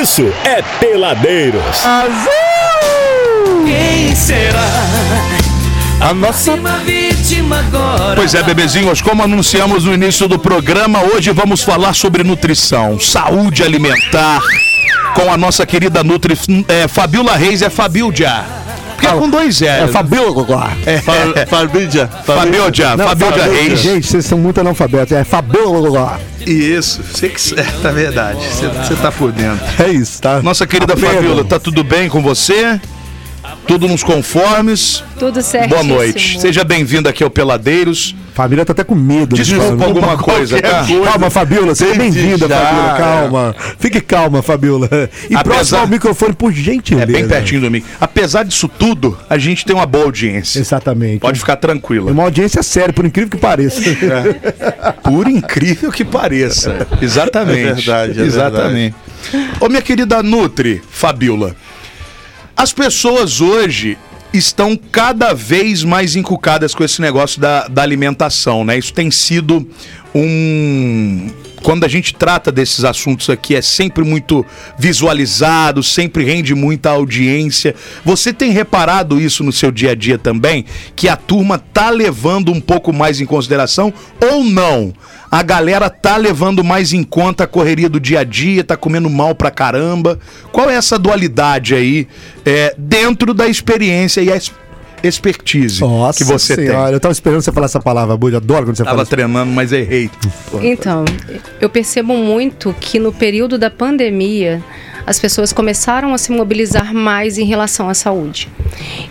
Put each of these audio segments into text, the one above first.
isso é Peladeiros. Quem será? A nossa. vítima agora. Pois é, bebezinhos, como anunciamos no início do programa, hoje vamos falar sobre nutrição, saúde alimentar, com a nossa querida Nutri é, Fabiola Reis, é Fabildia. Porque é com dois L. É Fabiola. É, Fabídia. Fabiola, Fabiola Reis. Gente, vocês são muito analfabetos. É Fabiola. Isso, você que é verdade. Você tá por dentro. É isso, tá? Nossa querida. Fabiola, tá tudo bem com você? Tudo nos conformes? Tudo certo. Boa noite. Seja bem-vindo aqui ao Peladeiros. Família tá até com medo. Desculpa alguma coisa, tá? Calma, Fabiola. Seja bem-vinda, Fabiola. Calma. Fique calma, Fabiola. E Apesar- próximo ao microfone, por gentileza. É bem pertinho do mim. Apesar disso tudo, a gente tem uma boa audiência. Exatamente. Pode ficar É tranquila. uma audiência séria, por incrível que pareça. Por incrível que pareça. Exatamente. É verdade, é Exatamente. Ô, minha querida Nutri, Fabiola. As pessoas hoje estão cada vez mais encucadas com esse negócio da, da alimentação, né? Isso tem sido um. Quando a gente trata desses assuntos aqui, é sempre muito visualizado, sempre rende muita audiência. Você tem reparado isso no seu dia a dia também? Que a turma tá levando um pouco mais em consideração ou não? A galera tá levando mais em conta a correria do dia a dia, tá comendo mal pra caramba. Qual é essa dualidade aí é, dentro da experiência e a expertise Nossa que você senhora, tem? eu tava esperando você falar essa palavra, Bud. Adoro quando você Tava fala isso. treinando, mas errei. Então, eu percebo muito que no período da pandemia as pessoas começaram a se mobilizar mais em relação à saúde.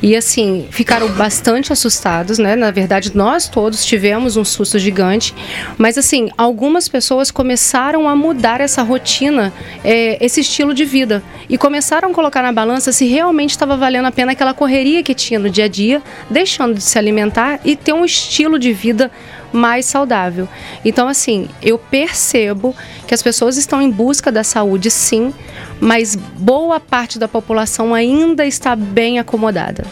E assim, ficaram bastante assustados, né? Na verdade, nós todos tivemos um susto gigante, mas assim, algumas pessoas começaram a mudar essa rotina, eh, esse estilo de vida e começaram a colocar na balança se realmente estava valendo a pena aquela correria que tinha no dia a dia, deixando de se alimentar e ter um estilo de vida mais saudável. Então, assim, eu percebo que as pessoas estão em busca da saúde, sim, mas boa parte da população ainda está bem acomodada.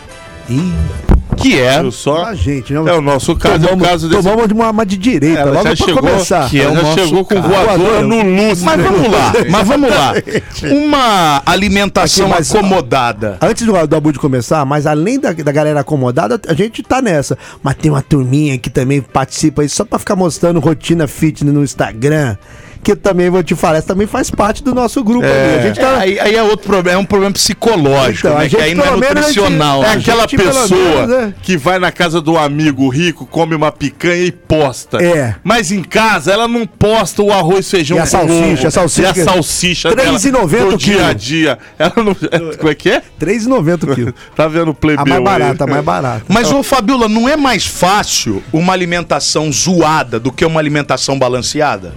Que é. Viu só? A gente, né? É o nosso caso, é o Tomamos, caso desse. tomamos de uma, uma de direita, Ela logo já pra chegou, começar. que é já nosso chegou com voadora Voadora no lustre. Mas vamos lá, mas vamos lá. Uma alimentação Aqui, mas- acomodada. Antes do, do Abud começar, mas além da, da galera acomodada, a gente tá nessa. Mas tem uma turminha que também participa aí só pra ficar mostrando rotina fitness no Instagram. Que também vou te falar, essa também faz parte do nosso grupo ali. A gente tá. aí, aí é outro problema, é um problema psicológico, Então, a né? Que aí não é menos, a gente- nutricional. É né? aquela gente, pessoa menos, é. que vai na casa do amigo rico, come uma picanha e posta. É. Mas em casa ela não posta o arroz, feijão E a salsicha, a salsicha E a salsicha R$3,90 dela o do dia a dia. Ela não... Como é que é? R$3,90 o quilo. Tá vendo o A plebeu mais aí? barata, a mais barata. Mas, ô Fabiola, não é mais fácil uma alimentação zoada do que uma alimentação balanceada?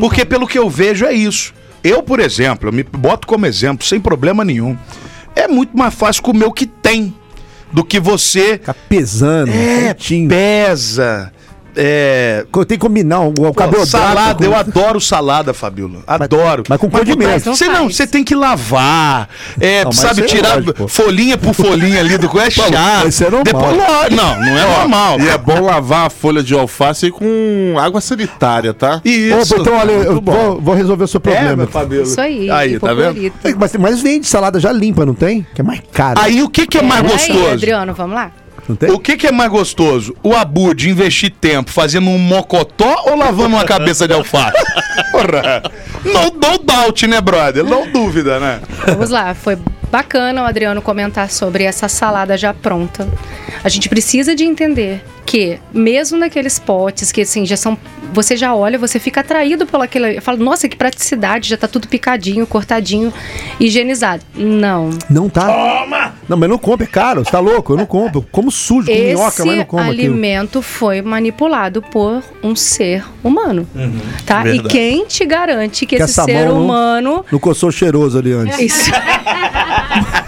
Porque pelo que eu vejo é isso. Eu, por exemplo, eu me boto como exemplo, sem problema nenhum. É muito mais fácil comer o que tem do que você Fica pesando, é, pesa. É, Tem que combinar o, o Pô, carboidrato. salada, com- eu adoro salada, Fabiola. Adoro. mas com condimento. Mas não Você não, você tem que lavar. É, Não, mas sabe, é tirar lógico, folhinha por folhinha ali do é chato. mas isso é normal. Depois, não, não é normal. E é bom lavar a folha de alface com água sanitária, tá? Isso. Ô, então, olha, eu vou, vou resolver o seu é, problema. meu Fabiola. Isso aí, Aí, tá vendo? É, mas, mas vende salada já limpa, não tem? Que é mais caro. Aí o que, que é mais Pera gostoso? Aí, Adriano, vamos lá? O que, que é mais gostoso? O Abu de investir tempo fazendo um mocotó ou lavando uma cabeça de alface? Porra! No, no doubt, né, brother? Não dúvida, né? Vamos lá, foi bacana o Adriano comentar sobre essa salada já pronta. A gente precisa de entender que, mesmo naqueles potes que assim já são. Você já olha, você fica atraído pelo aquele. Fala, nossa, que praticidade, já tá tudo picadinho, cortadinho, higienizado. Não. Não tá. Não, mas não compra, é caro. Você tá louco? Eu não compro. Eu Como sujo, com minhoca, mas não Esse como aquilo. alimento foi manipulado por um ser humano. Uhum. Tá? E verdade. quem te garante que, Que esse essa ser não- humano. Não coçou cheiroso ali antes. Isso.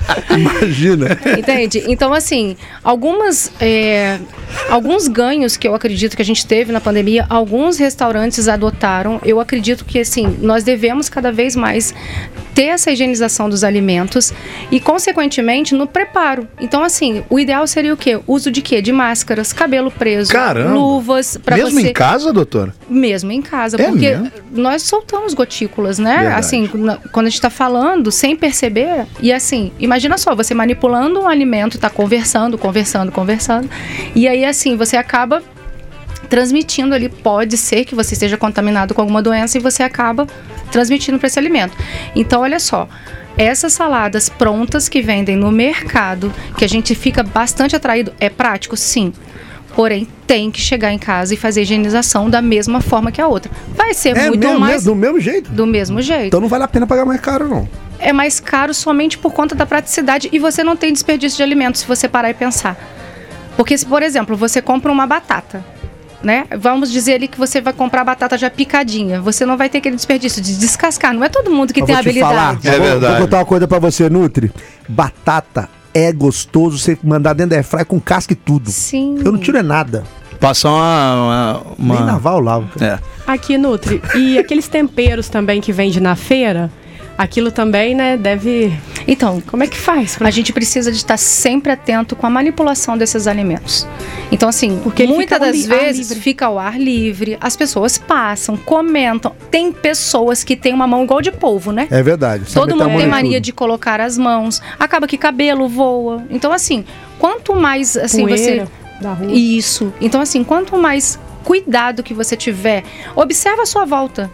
Imagina. Entende? Então, assim, algumas, é, alguns ganhos que eu acredito que a gente teve na pandemia, alguns restaurantes adotaram. Eu acredito que, assim, nós devemos cada vez mais ter essa higienização dos alimentos e, consequentemente, no preparo. Então, assim, o ideal seria o quê? Uso de quê? De máscaras, cabelo preso, Caramba. luvas, para Mesmo você em casa, doutora? mesmo em casa, É porque mesmo? nós soltamos gotículas, né? Verdade. Assim, quando a gente tá falando sem perceber, e assim, imagina só, você manipulando um alimento, tá conversando, conversando, conversando, e aí assim, você acaba transmitindo ali, pode ser que você esteja contaminado com alguma doença e você acaba transmitindo para esse alimento. Então, olha só, essas saladas prontas que vendem no mercado, que a gente fica bastante atraído, é prático? Sim. Porém, tem que chegar em casa e fazer a higienização da mesma forma que a outra. Vai ser É muito mesmo, mais mesmo, do mesmo jeito. do mesmo jeito. Então não vale a pena pagar mais caro, não. É mais caro somente por conta da praticidade e você não tem desperdício de alimentos se você parar e pensar. Porque se, por exemplo, você compra uma batata, né? Vamos dizer ali que você vai comprar a batata já picadinha. Você não vai ter aquele desperdício de descascar. Não é todo mundo que Mas tem vou te falar, habilidade. É vou- verdade. Vou contar uma coisa pra você, Nutri. Batata é gostoso você mandar dentro da airfryer com casca e tudo. Sim. Eu não tiro é nada. Passar uma. uma, Nem uma... naval eu lavo. cara. É. Aqui, Nutri. E aqueles temperos também que vende na feira, aquilo também, né, deve... Então, Como é que faz? pra- a gente precisa de estar sempre atento com a manipulação desses alimentos. Então, assim, Porque muitas das vezes fica ao ar livre, as pessoas passam, comentam. Tem pessoas que têm uma mão igual de polvo, né? É verdade. Todo a mundo tem em mania tudo. de colocar as mãos. Acaba que cabelo voa. Então, assim, quanto mais assim Poeira você. da rua. Isso. Então, assim, quanto mais cuidado que você tiver, observa a sua volta.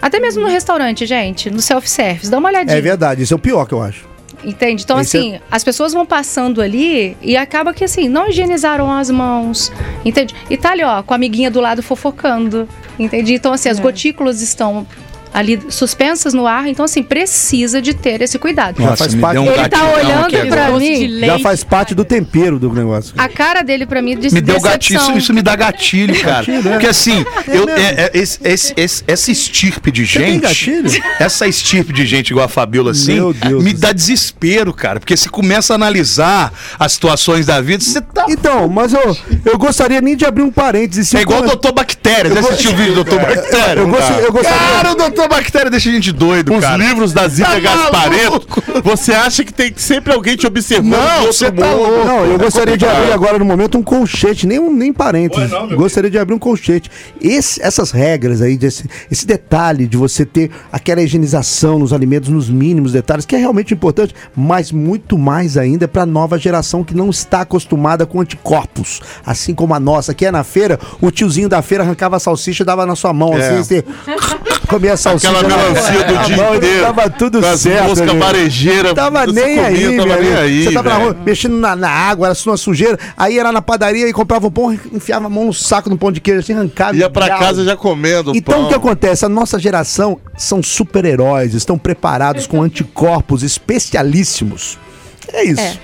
Até mesmo no restaurante, gente, no self-service, dá uma olhadinha. É verdade, isso é o pior que eu acho. Entende? Então, Esse é- assim, as pessoas vão passando ali e acaba que, assim, não higienizaram as mãos. Entende? E tá ali, ó, com a amiguinha do lado fofocando. Entende? Então, assim, as É. gotículas estão ali suspensas no ar. Então, assim, precisa de ter esse cuidado. Já faz parte- um Ele tá olhando aqui pra mim. leite. Já faz parte do tempero do negócio. A cara dele pra mim disse Me deu gatilho, isso, isso me dá gatilho, cara. Gatilho, é. Porque assim, eu, mesmo. é- é- esse- esse- esse- essa estirpe de Você tem gente. gatilho? Essa estirpe de gente igual a Fabiola, assim, Meu Deus me dá desespero, cara. Porque você começa a analisar as situações da vida, você tá. Então, mas eu, eu gostaria nem de abrir um parênteses. se É igual o eu- Doutor Bactéria. Já assistiu o vídeo do Doutor Bactéria? eu eu gostaria- Cara, o Doutor Bactéria deixa a gente doido, Os cara. livros da Zília Tá Gaspareto, você acha que tem sempre alguém te observando Não, de você tá louco. Não, eu É gostaria de complicado. abrir agora no momento um colchete, nem, um, nem parênteses. gostaria de abrir um colchete. Esse- essas regras aí, desse, esse detalhe de você ter aquela higienização nos alimentos, nos mínimos detalhes, que é realmente importante, mas muito mais ainda para a nova geração que não está acostumada com anticorpos. Assim como a nossa, que é na feira, o tiozinho da feira arrancava a salsicha e dava na sua mão, É. assim, você comia a salsicha. Aquela melancia do dia mão, e inteiro. Tava tudo Com as certo. moscas né? varejeiras. Tava nem comia, aí, tava nem aí, Você tava na rua mexendo na, na água, era uma sujeira. Aí era na padaria e comprava um pão, enfiava a mão no saco do pão de queijo, assim, arrancava. Ia pra Legal. casa já comendo Então pão. o que acontece? A nossa geração são super-heróis, estão preparados com anticorpos especialíssimos. É isso. É.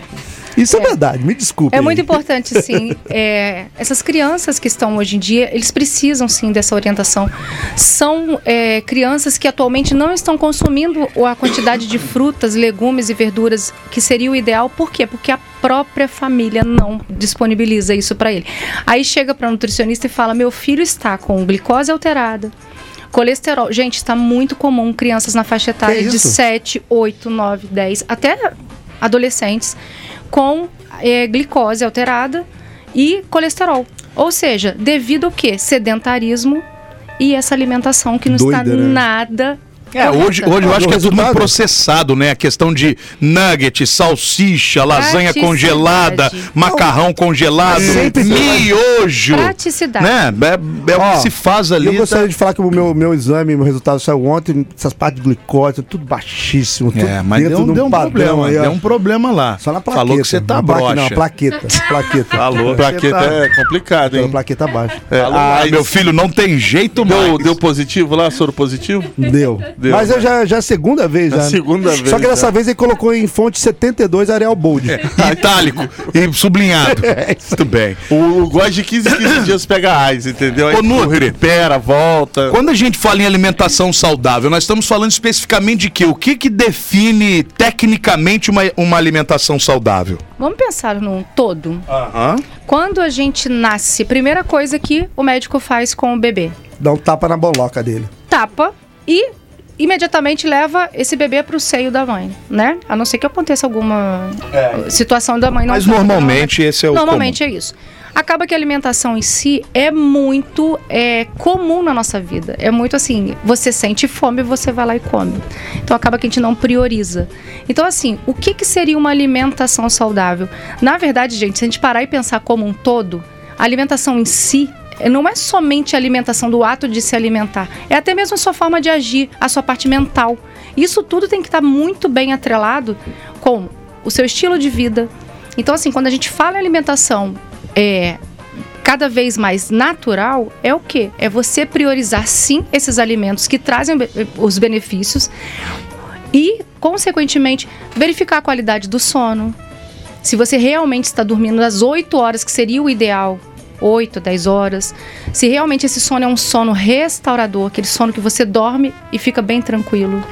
Isso é, verdade, me desculpe. É aí. muito importante, sim. É, essas crianças que estão hoje em dia, eles precisam, sim, dessa orientação. São é, crianças que atualmente não estão consumindo a quantidade de frutas, legumes e verduras que seria o ideal. Por quê? Porque a própria família não disponibiliza isso para ele. Aí chega para o nutricionista e fala: meu filho está com glicose alterada. Colesterol. Gente, está muito comum crianças na faixa etária de isso? 7, 8, 9, 10, até adolescentes com eh, glicose alterada e colesterol. Ou seja, devido ao quê? Sedentarismo e essa alimentação que não está Doida, né? nada. É, hoje, hoje eu acho que é tudo muito processado, né? A questão de nugget, salsicha, lasanha congelada, macarrão congelado, Sempre- miojo. Praticidade. Né? É, é o que se faz ali. Eu tá? gostaria de falar que o meu, meu exame, meu resultado saiu ontem, essas partes de glicose, tudo baixíssimo. Tudo É, mas deu, de deu um problema, aí, deu um problema lá. Só na plaqueta. Falou que você tá plaque- Não, plaqueta. Plaqueta. Falou. Plaqueta tá- é complicado, Pela hein? plaqueta baixa. É, Ah, meu filho, não tem jeito Deu, mais. deu positivo lá, soro positivo? Deu. Deu, Mas eu né? já, já é a segunda vez. É a já. segunda vez, Só que dessa já. vez ele colocou em fonte 72 Arial Bold. Itálico e sublinhado. Muito bem. O, o gosta de 15 15 dias pega AIDS, entendeu? Aí Ô, Nutri. recupera, volta. Quando a gente fala em alimentação saudável, nós estamos falando especificamente de quê? O que, que define tecnicamente uma, uma alimentação saudável? Vamos pensar num todo. Aham. Quando a gente nasce, primeira coisa que o médico faz com o bebê: Dá um tapa na boloca dele. tapa e imediatamente leva esse bebê para o seio da mãe, né? A não ser que aconteça alguma situação da mãe não Mas normalmente esse é o Normalmente é isso. Acaba que a alimentação em si é muito é, comum na nossa vida. É muito assim, você sente fome, você vai lá e come. Então acaba que a gente não prioriza. Então assim, o que, que seria uma alimentação saudável? Na verdade, gente, se a gente parar e pensar como um todo, a alimentação em si não é somente a alimentação do ato de se alimentar, é até mesmo a sua forma de agir, a sua parte mental. Isso tudo tem que estar muito bem atrelado com o seu estilo de vida. Então, assim, quando a gente fala em alimentação é, cada vez mais natural, é o quê? É você priorizar, sim, esses alimentos que trazem be- os benefícios e, consequentemente, verificar a qualidade do sono. Se você realmente está dormindo às 8 horas, que seria o ideal, 8, 10 horas. Se realmente esse sono é um sono restaurador, aquele sono que você dorme e fica bem tranquilo.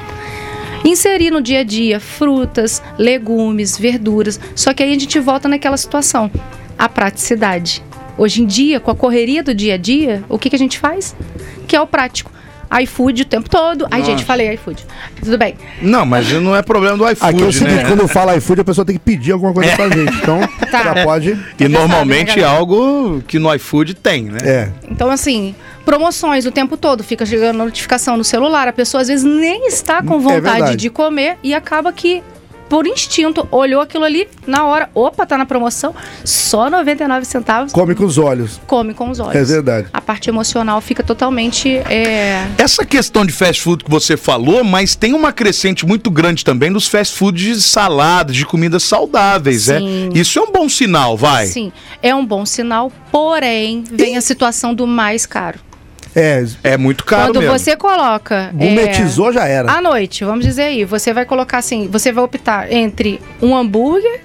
Inserir no dia a dia frutas, legumes, verduras. Só que aí a gente volta naquela situação, a praticidade. Hoje em dia, com a correria do dia a dia, o que, que a gente faz? Que é o prático. iFood o tempo todo. Ai, gente, falei iFood. Tudo bem. Não, mas não é problema do iFood, Aqui é o seguinte, né? quando fala iFood, a pessoa tem que pedir alguma coisa pra gente. Então, Tá. já pode. E normalmente sabe, né, é algo que no iFood tem, né? É. Então, assim, promoções o tempo todo, fica chegando notificação no celular, a pessoa às vezes nem está com É vontade verdade. de comer e acaba que, por instinto, olhou aquilo ali na hora, opa, tá na promoção, só 99 centavos, Come com os olhos. come com os olhos. É verdade. A parte emocional fica totalmente. é, Essa questão de fast food que você falou, mas tem uma crescente muito grande também dos fast foods de saladas, de comidas saudáveis, é? Sim. Isso é um bom sinal, vai. Sim, é um bom sinal, porém, vem a situação do mais caro. É, É muito caro Quando mesmo. você coloca. gourmetizou já era. À noite, vamos dizer aí, você vai colocar assim, você vai optar entre um hambúrguer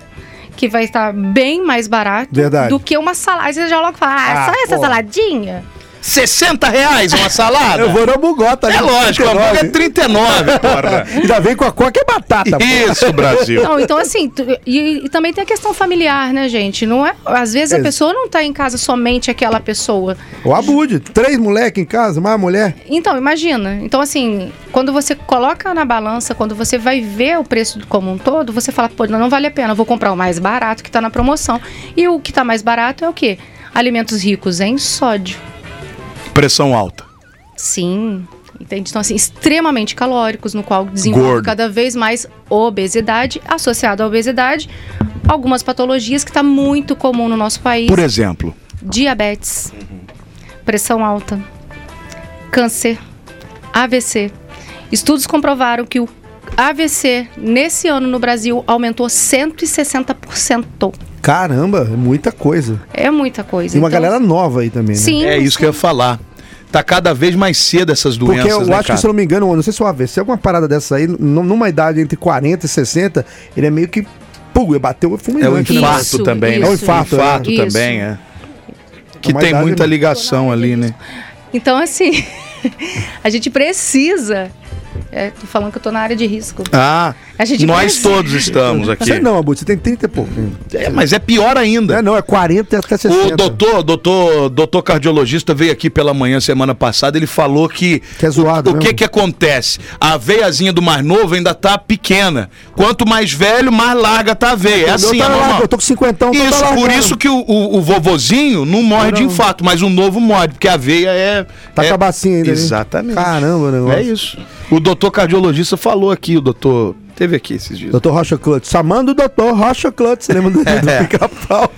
que vai estar bem mais barato Verdade. do que uma salada. Aí você já logo fala, ah, Ah, só essa pô. saladinha? 60 reais uma salada? Eu vou no Bugota. É lógico, o hambúrguer é 39, porra. Ainda vem com a coca e batata. Isso, Brasil. Não, então assim, tu- e, e também tem a questão familiar, né, gente? Não é, às vezes a É. pessoa não tá em casa somente aquela pessoa. O Abude. Três moleque em casa, mais mulher. Então, imagina. Então, assim, quando você coloca na balança, quando você vai ver o preço como um todo, você fala, pô, não, não vale a pena, eu vou comprar o mais barato que tá na promoção. E o que tá mais barato é o quê? Alimentos ricos em sódio. Pressão alta. Sim. Entende? Então, assim, extremamente calóricos, no qual desenvolve Gordo. cada vez mais obesidade, associado à obesidade, algumas patologias que está muito comum no nosso país. Por exemplo. diabetes, pressão alta, câncer, AVC. Estudos comprovaram que o AVC nesse ano no Brasil aumentou 160%. Caramba, é muita coisa. É muita coisa. E uma Então, galera nova aí também, né? Sim. É isso que eu ia falar. Tá cada vez mais cedo essas doenças, Porque eu né, acho que, cara? se eu não me engano, não sei se o AVC, alguma parada dessa aí, numa idade entre 40 e 60, ele é meio que. Pum, bateu É o fulminante, né? infarto Isso, também, né? isso. É o infarto, né? infarto Isso. também, é. Que uma tem muita ligação ali, né? Então, assim, a gente precisa. É, tô falando que eu tô na área de risco. Ah, A gente nós precisa- todos estamos aqui. Você não, Abude, você tem 30 e pouco. É, mas é pior ainda. é, não, é 40 até 60. O doutor, doutor, doutor cardiologista veio aqui pela manhã semana passada, ele falou que Que é zoado o que mesmo. que acontece? A veiazinha do mais novo ainda tá pequena. Quanto mais velho, mais larga tá a veia. É O assim, tá é normal. Eu tô com 50, então Isso, tá por isso que o, o, o vovozinho não morre de Não. infarto, mas o novo morre, porque a veia é. Tá é... com a bacinha ainda. né? Exatamente. Caramba, o negócio. É isso. O doutor cardiologista falou aqui, o doutor. Teve aqui esses dias. Doutor Rocha Clutch. Chamando o doutor Rocha Clutch. Você lembra do, do É. pica-pau?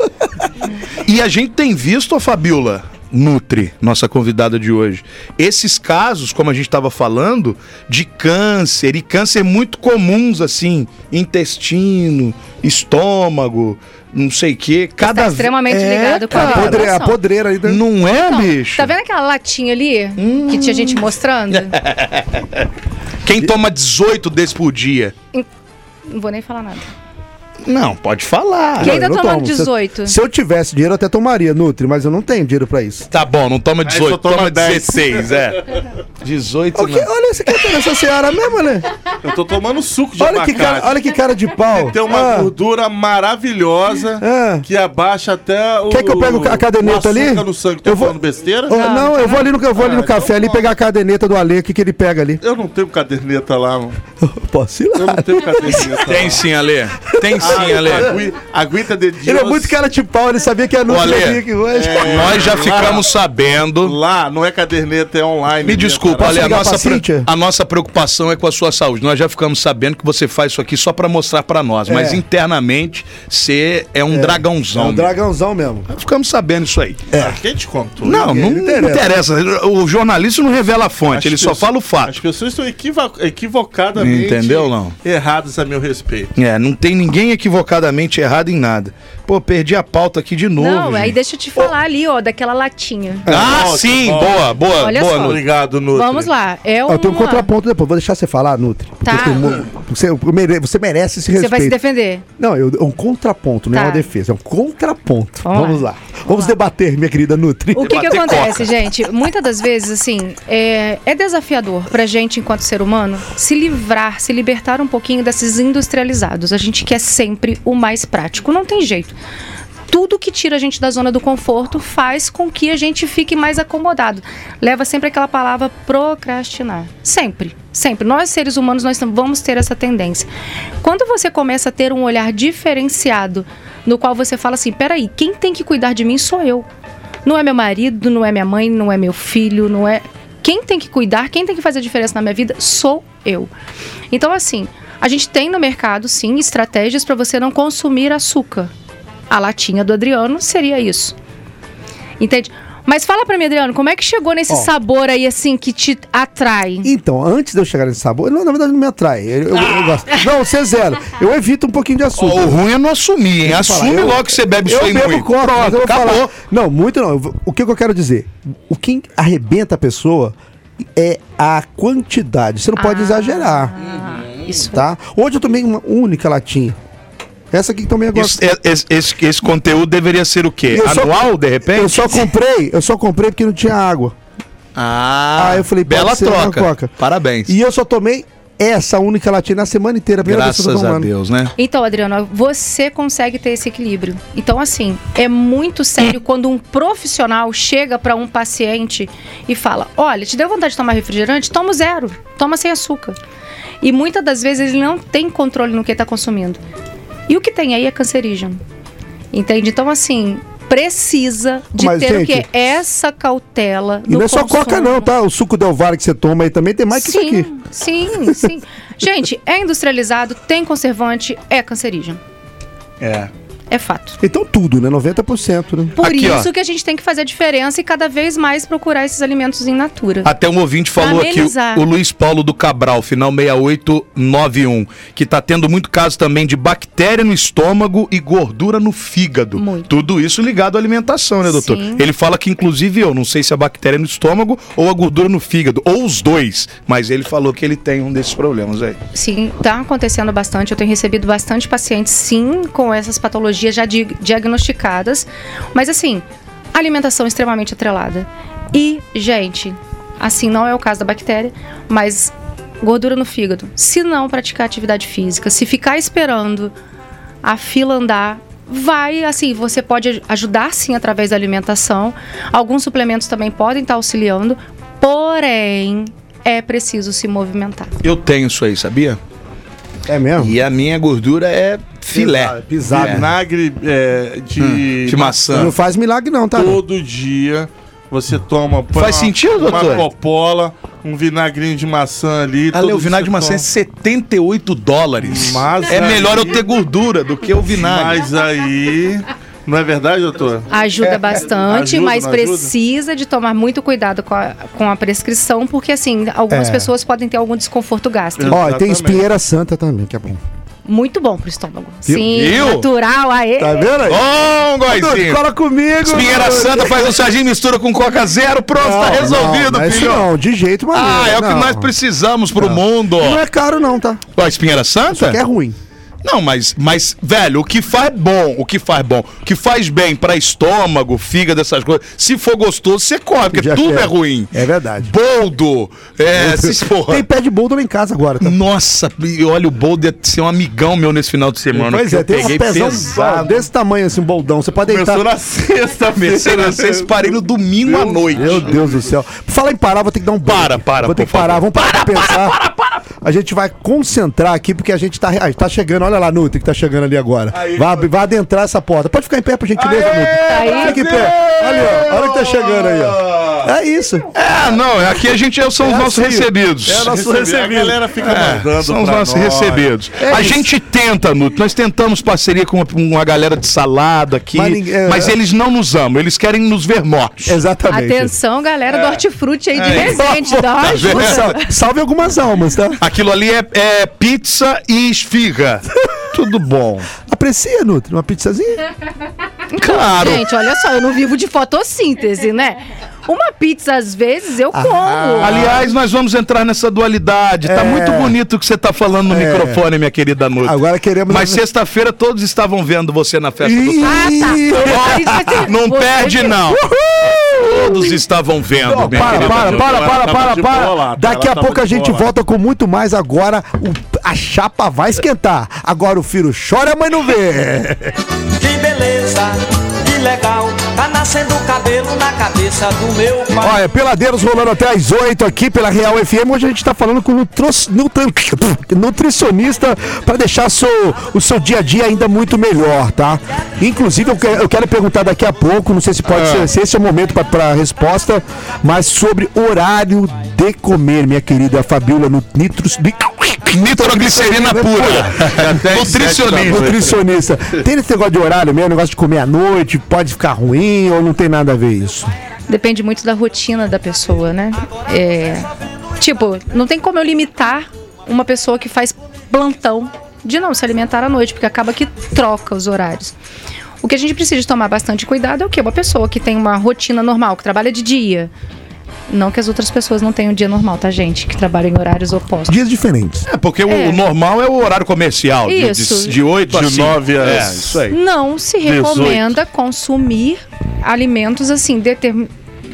E a gente tem visto, a Fabiola Nutri, nossa convidada de hoje, esses casos, como a gente estava falando, de câncer, e câncer muito comuns, assim, intestino, estômago, não sei o quê. Cada tá extremamente ve- ligado com A, a cara, podre, a podreira aí. né? Não é, Então, bicho? Tá vendo aquela latinha ali que tinha gente mostrando? Quem toma 18 desse por dia? Não vou nem falar nada. Não, pode falar. Quem tá eu tomando tomo. Se- 18? Se, eu tivesse dinheiro, eu até tomaria Nutri, mas eu não tenho dinheiro pra isso. Tá bom, não toma 18, só toma toma 10. 16, é. 18 O que- não. olha esse cara tá nessa seara mesmo, né? Eu tô tomando suco de Olha que, abacate. cara, olha que cara de pau. Tem uma Ah, gordura maravilhosa Ah. que abaixa até o. Quer que eu pegue a caderneta ali? no sangue. Tô Eu vou- falando besteira? oh, não, eu vou ali no, eu vou ali no Ah, café então ali pegar a caderneta do Ale, o que, que ele pega ali. Eu não tenho caderneta lá, mano. Posso ir Eu lá. não tenho caderneta. Tem sim, Ale. Tem sim, Ah, Ale. agui- Aguenta de Deus. Ele é muito cara de pau, ele sabia que a Ô, Nutri Ale, ia aqui hoje. Nós já ficamos sabendo. Lá não é caderneta, é online. Me desculpa, Ale, a nossa, a nossa preocupação é com a sua saúde. Nós já ficamos sabendo que você faz isso aqui só pra mostrar pra nós, mas É. internamente você é um É dragãozão. um dragãozão mesmo. Nós Ficamos sabendo isso aí. É. Quem te contou? Não, não, Ninguém interessa. O jornalista não revela a fonte, As ele só fala o fato. As pessoas estão equivo- equivocadamente Entendeu, não? erradas a meu respeito. É, não tem ninguém equivocadamente errado em nada. Pô, perdi a pauta aqui de novo. Não, aí gente. deixa eu te falar ali, ó, daquela latinha. Ah, Volta, sim, boa, boa, Olha boa. só. Obrigado, Nutri. Vamos lá. É Ó, eu tenho um uma- contraponto depois, vou deixar você falar, Nutri. Tá. Você, você merece esse Você respeito. vai se defender. Não, eu- é um contraponto, não é Tá. uma defesa, é um contraponto. Vamos Vamos, lá. lá. Vamos debater, minha querida Nutri. O que, que acontece, coca. gente? Muitas das vezes, assim, é, é desafiador pra gente, enquanto ser humano, se livrar, se libertar um pouquinho desses industrializados. A gente quer sempre o mais prático. Não tem jeito. Tudo que tira a gente da zona do conforto faz com que a gente fique mais acomodado. Leva sempre aquela palavra procrastinar. Sempre, sempre. Nós, seres humanos, nós vamos ter essa tendência. Quando você começa a ter um olhar diferenciado, no qual você fala assim: peraí, quem tem que cuidar de mim sou eu. Não é meu marido, não é minha mãe, não é meu filho, não é. Quem tem que cuidar, quem tem que fazer a diferença na minha vida sou eu. Então, assim, a gente tem no mercado, sim, estratégias para você não consumir açúcar. A latinha do Adriano seria isso. Entende? Mas fala pra mim, Adriano, como é que chegou nesse Ó. sabor aí, assim, que te atrai? Então, antes de eu chegar nesse sabor, não, na verdade não me atrai. Eu, eu- eu gosto. Não, você é zero. Eu evito um pouquinho de açúcar. o ruim é não assumir, hein? Eu Assume eu- logo que você bebe eu isso aí bebo muito. coca, mas eu vou acabou. falar. Não, muito não. Eu O que, que eu quero dizer? O que arrebenta a pessoa é a quantidade. Você não pode Ah, exagerar, Isso. tá? Hoje eu tomei uma única latinha. Essa aqui que também gosto. é- esse, esse- esse conteúdo deveria ser o quê? Eu só- Anual, de repente? Eu só comprei, eu só comprei porque não tinha água. Ah, Ah, eu falei, bela uma troca. coca. Parabéns. E eu só tomei essa única latinha na semana inteira. a primeira Graças a. Deus, né? Então, Adriano, você consegue ter esse equilíbrio. Então, assim, é muito sério quando um profissional chega para um paciente e fala: Olha, te deu vontade de tomar refrigerante? Toma zero, toma sem açúcar. E muitas das vezes ele não tem controle no que está consumindo. E o que tem aí é cancerígeno. Entende? Então, assim, precisa de Mas, ter o gente, quê? Essa cautela. E não é só consumo. coca, não, tá? O suco Del Valle que você toma aí também tem mais que isso sim, aqui. sim, sim. Gente, é industrializado, tem conservante, é cancerígeno. É. É fato. Então tudo, né? 90%, né? Por Aqui, ó. isso que a gente tem que fazer a diferença e cada vez mais procurar esses alimentos em natura. Até um ouvinte falou aqui, o, o Luiz Paulo do Cabral, final 6891, que tá tendo muito caso também de bactéria no estômago e gordura no fígado. Muito. Tudo isso ligado à alimentação, né, doutor? Sim. Ele fala que, inclusive, eu não sei se a bactéria é no estômago ou a gordura no fígado, ou os dois, mas ele falou que ele tem um desses problemas aí. Sim, tá acontecendo bastante. Eu tenho recebido bastante pacientes, sim, com essas patologias já di- diagnosticadas. Mas assim, alimentação extremamente atrelada. E, gente, assim, não é o caso da bactéria, mas gordura no fígado. Se não praticar atividade física, se ficar esperando a fila andar, vai, assim, você pode aj- ajudar sim através da alimentação. Alguns suplementos também podem estar auxiliando, porém é preciso se movimentar. Eu tenho isso aí, sabia? É mesmo? E a minha gordura é filé. Pisado. É. Vinagre é, de, Hum, de maçã. Não faz milagre não, tá? Todo dia você toma. Faz uma- sentido, doutor? Uma popola, um vinagrinho de maçã ali. Todo o vinagre de maçã é você 78 dólares. Mas é aí- melhor eu ter gordura do que o toma. vinagre. Mas aí. Não é verdade, doutor? Ajuda bastante, Ajuda, mas não ajuda? precisa de tomar muito cuidado com a, com a prescrição, porque assim, algumas É. pessoas podem ter algum desconforto gástrico. Ó, e tem espinheira santa também, que é bom. Muito bom pro estômago. Viu? Sim, Viu? natural, aê. Tá vendo aí? Bom, Goizinho. Cola comigo. Espinheira. Santa faz um sarginho, mistura com Coca Zero, pronto, Não, tá resolvido, não, não isso filho. não, de jeito maneiro. Ah, é o que não. nós precisamos pro mundo. Não é caro não, tá? Ó, a Espinheira Santa? Que é ruim. Não, mas, mas, velho, o que faz bom, o que faz bom, o que faz bem pra estômago, fígado, essas coisas, se for gostoso, você come, porque Já tudo quer. é ruim. É verdade. Boldo, é, esses porra. Tem pé de boldo lá em casa agora, tá? Nossa, e olha, o Boldo ia ser um amigão meu nesse final de semana. Pois é, tem um peguei pezão pesado. desse tamanho assim, um boldão. Você pode deitar. Começou na sexta, Comecei na sexta, parei no domingo à noite. Meu Deus do céu. Fala em parar, vou ter que dar um break. Para, para, Vou ter que parar, favor. vamos parar para, pensar. Para, para, A gente vai concentrar aqui porque a gente tá, ah, tá chegando. Olha lá, Nutri, que tá chegando ali agora. vai, vai adentrar essa porta. Pode ficar em pé, por gentileza, Nutri. Aí. Fica em pé. Ali, ó. Olha que tá chegando aí, ó. É isso. É, não, aqui a gente são os É nossos assim. recebidos. É nosso A recebido. galera fica É, mandando são os nossos nós. recebidos. É a isso. gente tenta, Nuto. Nós tentamos parceria com uma, uma galera de salada aqui, Mas mas, ninguém- é- eles não nos amam, eles querem nos ver mortos. Exatamente. Atenção, galera do Hortifruti aí de É. Resende, dá uma ajuda. Salve algumas almas, tá? Aquilo ali é, é pizza e esfirra. Tudo bom. Aprecia, Nutri, uma pizzazinha? Claro. Gente, olha só, eu não vivo de fotossíntese, né? Uma pizza, às vezes, eu Ah, como. Aliás, nós vamos entrar nessa dualidade. Tá É. muito bonito o que você tá falando no É. microfone, minha querida Nuto. Agora queremos- Mas sexta-feira todos estavam vendo você na festa do Ih, Ah, tá. Não você perde, que- não. Todos estavam vendo, minha para, para, para, para, para, para. Daqui a pouco a gente volta com muito mais. Agora o- a chapa vai esquentar. Agora o filho chora, mas não vê. Que beleza, que legal. Tá nascendo cabelo na cabeça do meu pai. Olha, peladeiros rolando até às 8 aqui pela Real FM. Hoje a gente tá falando com o nutricionista para deixar seu- o seu dia a dia ainda muito melhor, tá? Inclusive, eu, que- eu quero perguntar daqui a pouco, não sei se pode ser, se esse é o momento para resposta, mas sobre horário de comer, minha querida Fabiola no Nitros. Nitroglicerina pura. Nutricionista. Nutricionista. Tem esse negócio de horário mesmo, negócio de comer à noite, pode ficar ruim ou não tem nada a ver isso? Depende muito da rotina da pessoa, né? É, tipo, não tem como eu limitar uma pessoa que faz plantão de não se alimentar à noite, porque acaba que troca os horários. O que a gente precisa tomar bastante cuidado é o quê? Uma pessoa que tem uma rotina normal, que trabalha de dia. Não que as outras pessoas não tenham dia normal, tá, gente? Que trabalham em horários opostos. Dias diferentes. É, porque o- É. o normal é o horário comercial. de- Isso. De, de 8 a De 5. nove a- É, isso aí. Não se 18. recomenda consumir alimentos assim, determin-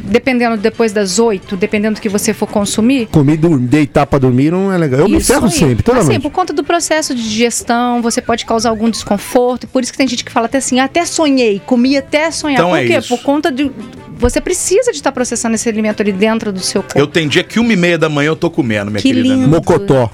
dependendo depois das 8, dependendo do que você for consumir. Comer, deitar pra dormir não é legal. Eu me ferro aí. sempre, toda assim, por conta do processo de digestão, você pode causar algum desconforto. Por isso que tem gente que fala até assim, até sonhei, comi até sonhar. Então por é quê? isso. Por conta de. Você precisa de estar processando esse alimento ali dentro do seu corpo. Eu tenho dia que uma e meia da manhã eu tô comendo, minha Que querida. lindo. Mocotó.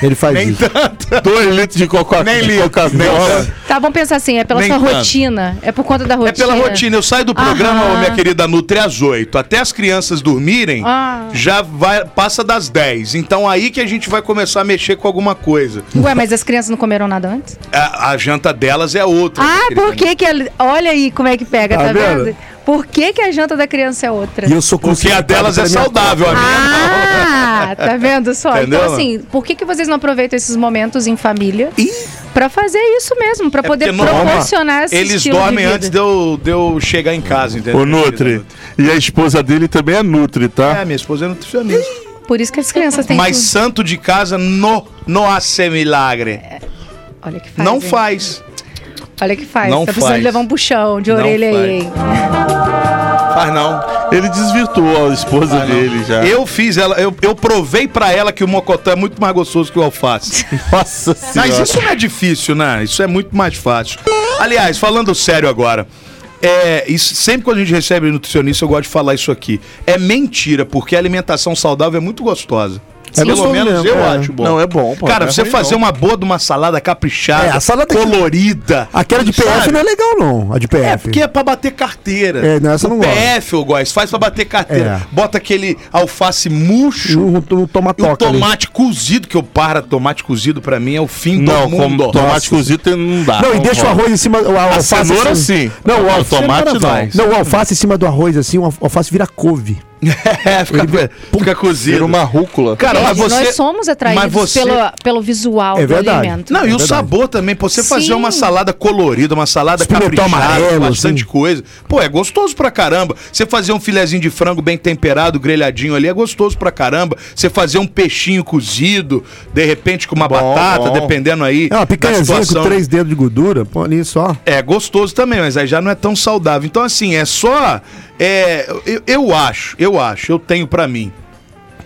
Ele faz Nem isso. tanto. Dois litros de coca Nem de li. Coca-Cola. Tá, vamos pensar assim, é pela Nem sua tanto. rotina. É por conta da É rotina. pela rotina. Eu saio do programa, Aham. minha querida Nutri, às 8. Até as crianças dormirem, Ah. já vai, passa das 10. Então aí que a gente vai começar a mexer com alguma coisa. Ué, mas as crianças não comeram nada antes? A, a janta delas é outra. Ah, por que que... Olha aí como é que pega, Tá tá, vendo? vendo? Por que que a janta da criança é outra? E eu sou Porque a delas é saudável, a minha Ah, tá vendo só? Entendeu? Então, assim, por que, que vocês não aproveitam esses momentos em família Ih. pra fazer isso mesmo? Pra É poder proporcionar esse Eles dormem de vida. antes de eu, de eu chegar em casa, entendeu? O Nutri. E a esposa dele também é Nutri, tá? É, minha esposa é nutricionista. Por isso que as crianças têm Mas santo de casa no, no hace milagre. Olha que faz, Não hein? faz. Olha que faz. Não tá precisando faz. de levar um puxão de Não orelha faz. aí, hein? Faz não. Ele desvirtuou a esposa Faz não. dele já. Eu fiz ela, eu, eu provei pra ela que o mocotó é muito mais gostoso que o alface. Nossa senhora. Mas isso não é difícil, né? Isso é muito mais fácil. Aliás, falando sério agora. É, isso, sempre quando a gente recebe nutricionista, eu gosto de falar isso aqui. É mentira, porque a alimentação saudável é muito gostosa. Pelo gostoso menos mesmo, eu é. acho bom. Não, é bom, pô, Cara, não é você fazer não. uma boa de uma salada caprichada, É, a salada que- colorida. Aquela de PF sabe? não é legal, não. A de PF. É, porque é pra bater carteira. É, não, essa eu o não gosto. PF, eu gosto. Faz pra bater carteira. É. Bota aquele alface murcho. Não, não toma E o toca ali. tomate cozido, que eu para, tomate cozido pra mim é o fim Não, do mundo. com tomate cozido tem- não dá. Não, e deixa o arroz em cima. O alface cenoura, assim. sim. Não, o alface, tomate, não. faz. não, o alface em cima do arroz, assim, o alface vira couve. É, fica, fica cozido. Uma rúcula. Cara, mas você... Nós somos atraídos mas você- pelo, pelo visual É do verdade. alimento. Não, e o verdade. sabor também. Você fazer Sim. uma salada colorida, uma salada caprichada, amarelo, com bastante assim. coisa. Pô, é gostoso pra caramba. Você fazer um filezinho de frango bem temperado, grelhadinho ali, é gostoso pra caramba. Você fazer um peixinho cozido, de repente com uma Bom, batata, bom. dependendo aí É uma da picanhazinha com três dedos de gordura, pô ali só. É gostoso também, mas aí já não é tão saudável. Então, assim, é só. É, eu, eu acho, eu acho, eu tenho pra mim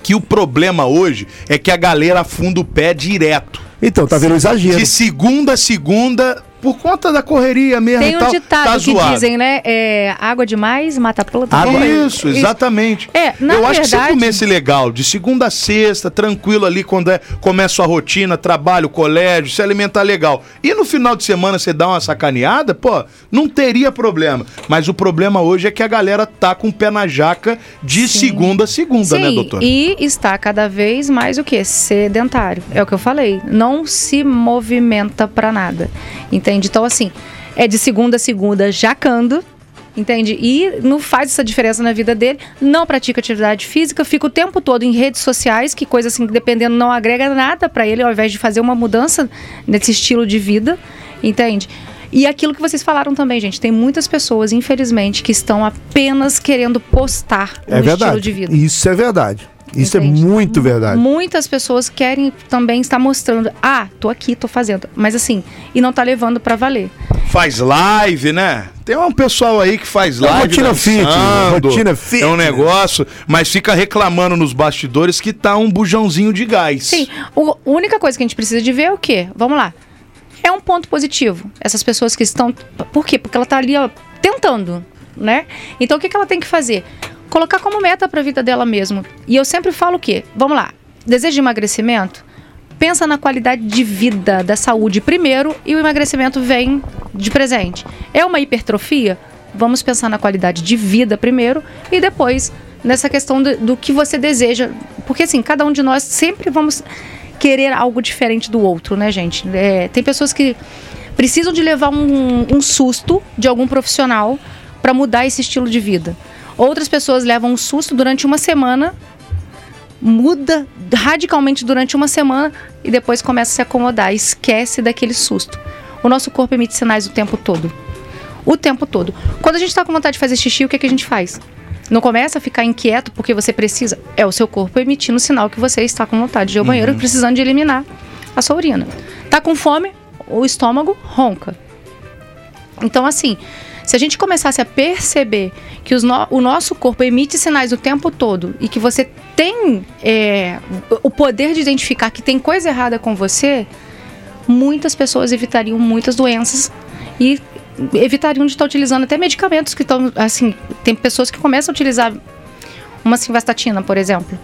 que o problema hoje é que a galera afunda o pé direto. Então, tá vendo o exagero. De segunda a segunda, por conta da correria mesmo. Tem e um tal, ditado tá que zoado. dizem, né? É, água demais mata planta. Água, É, isso, exatamente. É, na eu acho que se verdade- comesse legal, de segunda a sexta, tranquilo ali, quando é, começa a rotina, trabalho, colégio, se alimentar legal. E no final de semana você dá uma sacaneada, pô, não teria problema. Mas o problema hoje é que a galera tá com o pé na jaca de segunda a segunda, Sim, né, doutor? e está cada vez mais o que? Sedentário. É o que eu falei. Não se movimenta pra nada. Entende? Então, assim, é de segunda a segunda jacando. Entende? E não faz essa diferença na vida dele, não pratica atividade física, fica o tempo todo em redes sociais, que coisa assim, que dependendo, não agrega nada pra ele, ao invés de fazer uma mudança nesse estilo de vida, entende? E aquilo que vocês falaram também, gente, tem muitas pessoas, infelizmente, que estão apenas querendo postar um É estilo verdade. de vida. Isso é verdade. Isso Entende? é muito verdade. Muitas pessoas querem também estar mostrando, ah, tô aqui, tô fazendo, mas assim, e não tá levando pra valer. Faz live, né? Tem um pessoal aí que faz É live. rotina fit, dançando, rotina fit. É um negócio, mas fica reclamando nos bastidores que tá um bujãozinho de gás. Sim, o- a única coisa que a gente precisa de ver é o quê? Vamos lá. É um ponto positivo. Essas pessoas que estão. Por quê? Porque ela tá ali, ó, tentando, né? Então o que, que ela tem que fazer? Colocar como meta pra vida dela mesmo. E eu sempre falo o quê? Vamos lá. Desejo de emagrecimento? Pensa na qualidade de vida, da saúde primeiro e o emagrecimento vem de presente. É uma hipertrofia? Vamos pensar na qualidade de vida primeiro e depois nessa questão do, do que você deseja. Porque assim, cada um de nós sempre vamos querer algo diferente do outro, né, gente? É, tem pessoas que precisam de levar um, um susto de algum profissional para mudar esse estilo de vida. Outras pessoas levam um susto durante uma semana muda radicalmente durante uma semana e depois começa a se acomodar, esquece daquele susto. O nosso corpo emite sinais o tempo todo. O tempo todo. Quando a gente está com vontade de fazer xixi, o que, é que a gente faz? Não começa a ficar inquieto porque você precisa. É o seu corpo emitindo sinal que você está com vontade de ir ao banheiro, precisando de eliminar a sua urina. Tá com fome, o estômago ronca. Então, assim, se a gente começasse a perceber que no- o nosso corpo emite sinais o tempo todo e que você tem é, o poder de identificar que tem coisa errada com você, muitas pessoas evitariam muitas doenças e evitariam de estar utilizando até medicamentos que estão, assim, tem pessoas que começam a utilizar uma simvastatina, por exemplo,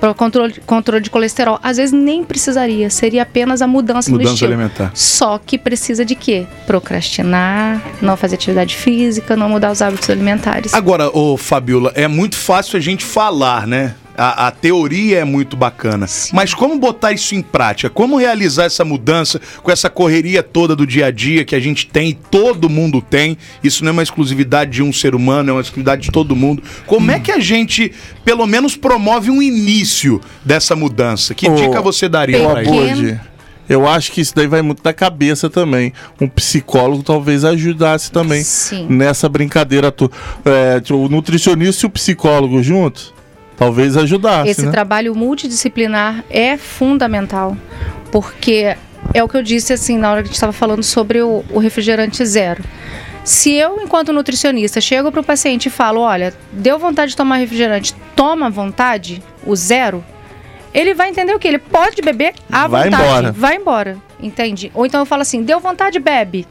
para controle, controle de colesterol. Às vezes nem precisaria, seria apenas a mudança, no Mudança estilo. alimentar. Só que precisa de quê? Procrastinar, não fazer atividade física, não mudar os hábitos alimentares. Agora, ô Fabiola, é muito fácil a gente falar, né? A, a teoria é muito bacana. Mas como botar isso em prática? Como realizar essa mudança com essa correria toda do dia a dia que a gente tem, e todo mundo tem? Isso não é uma exclusividade de um ser humano, é uma exclusividade de todo mundo. Como é que a gente, pelo menos, promove um início dessa mudança? Que Ô, dica você daria Ô, pra isso? Eu acho que isso daí vai muito da cabeça também. Um psicólogo talvez ajudasse também Sim. nessa brincadeira. Tu, é, o nutricionista e o psicólogo juntos, talvez ajudasse, Esse né? trabalho multidisciplinar é fundamental, porque é o que eu disse assim na hora que a gente estava falando sobre o, o refrigerante zero. Se eu, enquanto nutricionista, chego para o paciente e falo, olha, deu vontade de tomar refrigerante, toma vontade, o zero, ele vai entender o que? Ele pode beber à Vai vontade. embora. Vai embora, entende? Ou então eu falo assim, deu vontade, bebe.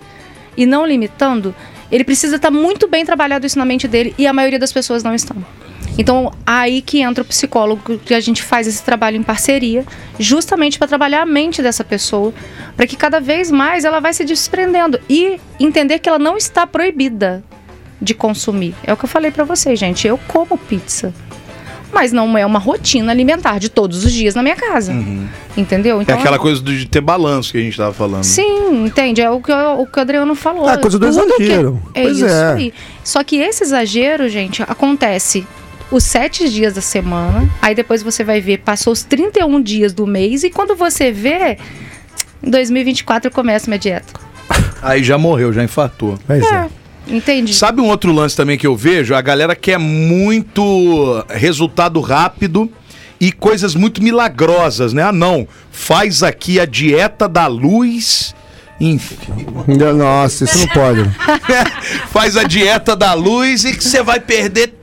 E não limitando, ele precisa estar muito bem trabalhado isso na mente dele e a maioria das pessoas não estão. Então, aí que entra o psicólogo, que a gente faz esse trabalho em parceria, justamente para trabalhar a mente dessa pessoa, para que cada vez mais ela vai se desprendendo e entender que ela não está proibida de consumir. É o que eu falei para vocês, gente. Eu como pizza, mas não é uma rotina alimentar de todos os dias na minha casa. Entendeu? É Então, aquela coisa de ter balanço que a gente tava falando. Sim, entende? É o que, o que o Adriano falou. Ah, coisa do Tudo que- exagero. É Pois isso é. aí. Só que esse exagero, gente, acontece os sete dias da semana, aí depois você vai ver, passou os 31 dias do mês, e quando você vê, em 2024 eu começo minha dieta. Aí já morreu, já infartou. Pois é. É, entendi. Sabe um outro lance também que eu vejo? A galera quer muito resultado rápido e coisas muito milagrosas, né? Ah, não. Faz aqui a dieta da luz. Enfim. Nossa, isso não pode. Faz a dieta da luz e que você vai perder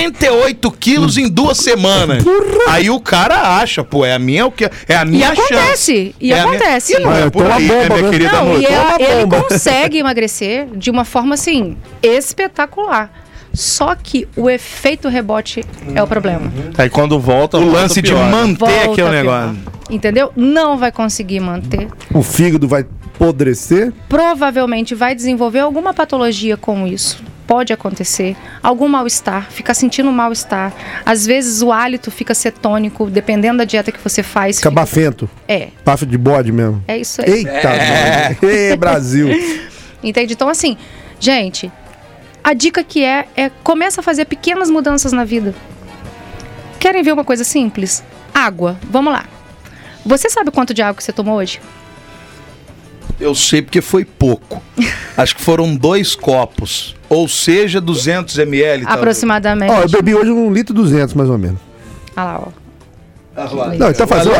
78 quilos em duas semanas. Aí o cara acha, pô, é a minha, o que é a E minha chance. acontece, e É a minha- acontece. E não é Ah, por então aí, a bomba, né, minha né? querida Não, e é- Toma ele consegue emagrecer de uma forma assim espetacular. Só que o efeito rebote é o problema. Aí quando volta, O volta lance de pior, né? manter Volta aquele pior. negócio. Entendeu? Não vai conseguir manter. O fígado vai apodrecer. Provavelmente vai desenvolver alguma patologia com isso. Pode acontecer. Algum mal-estar, ficar sentindo mal-estar. Às vezes o hálito fica cetônico, dependendo da dieta que você faz. Fica fica- bafento. É, Bafo de bode mesmo. é isso aí. Eita. Ê, Brasil. Entende? Então, assim, gente, a dica que é, é começa a fazer pequenas mudanças na vida. Querem ver uma coisa simples? Água. Vamos lá. Você sabe quanto de água que você tomou hoje? Eu sei porque foi pouco. Acho que foram dois copos. Ou seja, 200 ml. Aproximadamente. Ó, eu bebi hoje um litro e 200, mais ou menos. Olha lá, ó. Não, tá fazendo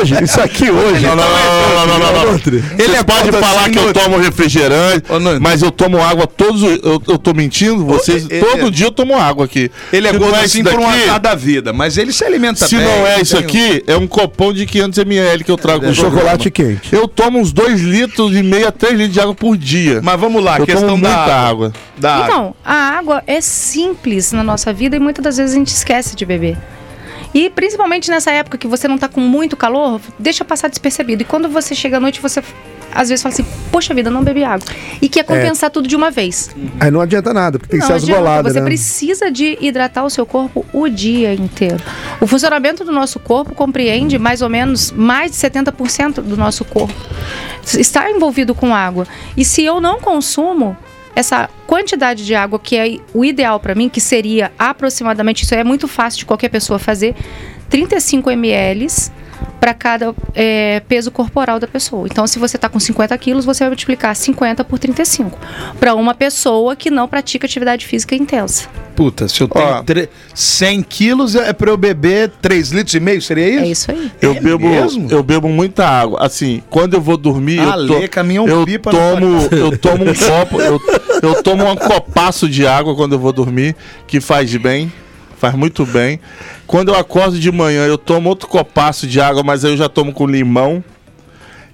hoje, isso aqui hoje. Não, não, não, não, não, não. Ele é pode falar assim, que eu tomo refrigerante, mas eu tomo água todos os. Eu, eu tô mentindo? Vocês. ele- todo dia eu tomo água aqui. Ele é Se gordo não assim por um azar da vida, mas ele se alimenta Se bem. não é isso um- aqui, é um copão de 500 ml que eu trago É, pro Chocolate programa. quente. Eu tomo uns 2 litros e meio a 3 litros de água por dia. Mas vamos lá, eu questão tomo da muita água. Da água. Então, a água é simples na nossa vida e muitas das vezes a gente esquece de beber. E principalmente nessa época que você não tá com muito calor, deixa passar despercebido. E quando você chega à noite, você às vezes fala assim: Poxa vida, não bebi água. E quer compensar tudo de uma vez. Aí não adianta nada, porque tem que não ser as adianta, goladas, você né? precisa de hidratar o seu corpo o dia inteiro. O funcionamento do nosso corpo compreende mais ou menos mais de 70% do nosso corpo está envolvido com água. E se eu não consumo essa quantidade de água que é o ideal para mim, que seria aproximadamente, isso é muito fácil de qualquer pessoa fazer, 35 ml para cada é, peso corporal da pessoa. Então, se você está com 50 quilos, você vai multiplicar 50 por 35. Para uma pessoa que não pratica atividade física intensa. Puta, se eu tenho Ó. tre- 100 quilos, é pra eu beber 3 litros e meio, seria isso? É isso aí. Eu É bebo, mesmo? eu bebo muita água. Assim, quando eu vou dormir, Ah, eu, to- eu tomo, eu tomo um copo, eu, eu tomo um copaço de água quando eu vou dormir, que faz bem, faz muito bem. Quando eu acordo de manhã, eu tomo outro copaço de água, mas eu já tomo com limão.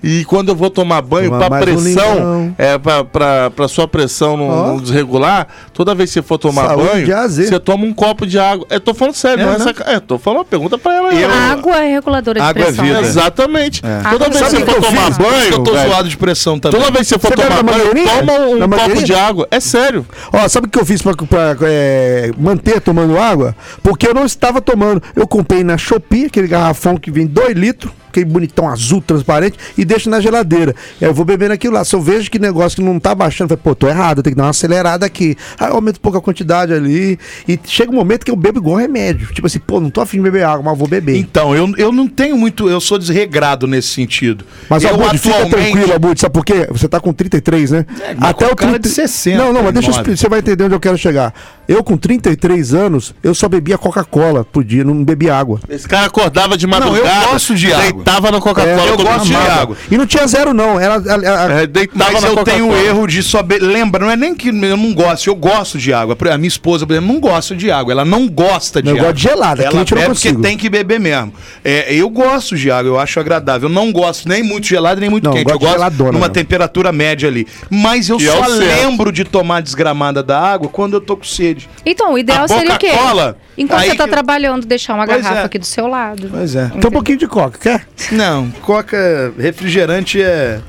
E quando eu vou tomar banho, um pressão, limão. é pra sua pressão não, Ó. não desregular, toda vez que você for tomar Saúde banho, você toma um copo de água. Eu tô falando sério, É, não é né? saca... É, tô falando uma pergunta pra ela. Eu- ela. água é reguladora de Água é pressão. vida. Exatamente. É. Toda Ah, vez que você for tomar isso banho, eu tô velho, zoado de pressão também. toda vez que você for Você tomar banho, toma um Na copo mangueirinha? de água. É sério. Ó, sabe o que eu fiz pra, pra, é, manter tomando água? Porque eu não estava tomando. Eu comprei na Shopee, aquele garrafão que vem 2 litros, aquele bonitão azul, transparente, e deixo na geladeira. Aí eu vou bebendo aquilo lá. Se eu vejo que negócio que não tá baixando, eu falei, pô, tô errado, tenho que dar uma acelerada aqui. Aí eu aumento um pouco a quantidade ali. E chega um momento que eu bebo igual remédio. Tipo assim, pô, não tô afim de beber água, mas vou beber. Então, eu, eu não tenho muito. Eu sou desregrado nesse sentido. Mas, eu Abud, fica tranquilo, Abud, sabe por quê? Você tá com 33, né? mas com cara de 60, Não, não, mas deixa eu 39. explicar, você vai entender onde eu quero chegar. Eu, com 33 anos, eu só bebia Coca-Cola por dia, não bebia água. Esse cara acordava de Não, eu madrugada, gosto de água. deitava na Coca-Cola. É, eu gosto de água. E não tinha zero, não. Era. era- É, deitava Mas eu tenho o erro de só. be- Lembra, não é nem que eu não gosto, eu gosto de água. A minha esposa, por exemplo, não gosta de água. Ela não gosta de Eu água. gosto de gelada, Ela quente eu não bebe porque tem que beber mesmo. É, eu gosto de água, eu acho agradável. Eu não gosto nem muito gelado, nem muito Não, quente. gosto Eu gosto geladona numa mesmo. temperatura média ali. Mas eu E é só lembro de tomar desgramada da água quando eu tô com sede. Então, o ideal A seria o quê? Coca-Cola, Enquanto aí você tá que- trabalhando, deixar uma Pois garrafa é. aqui do seu lado. Pois é. Tem um pouquinho de coca, quer? Não, coca, refrigerante é.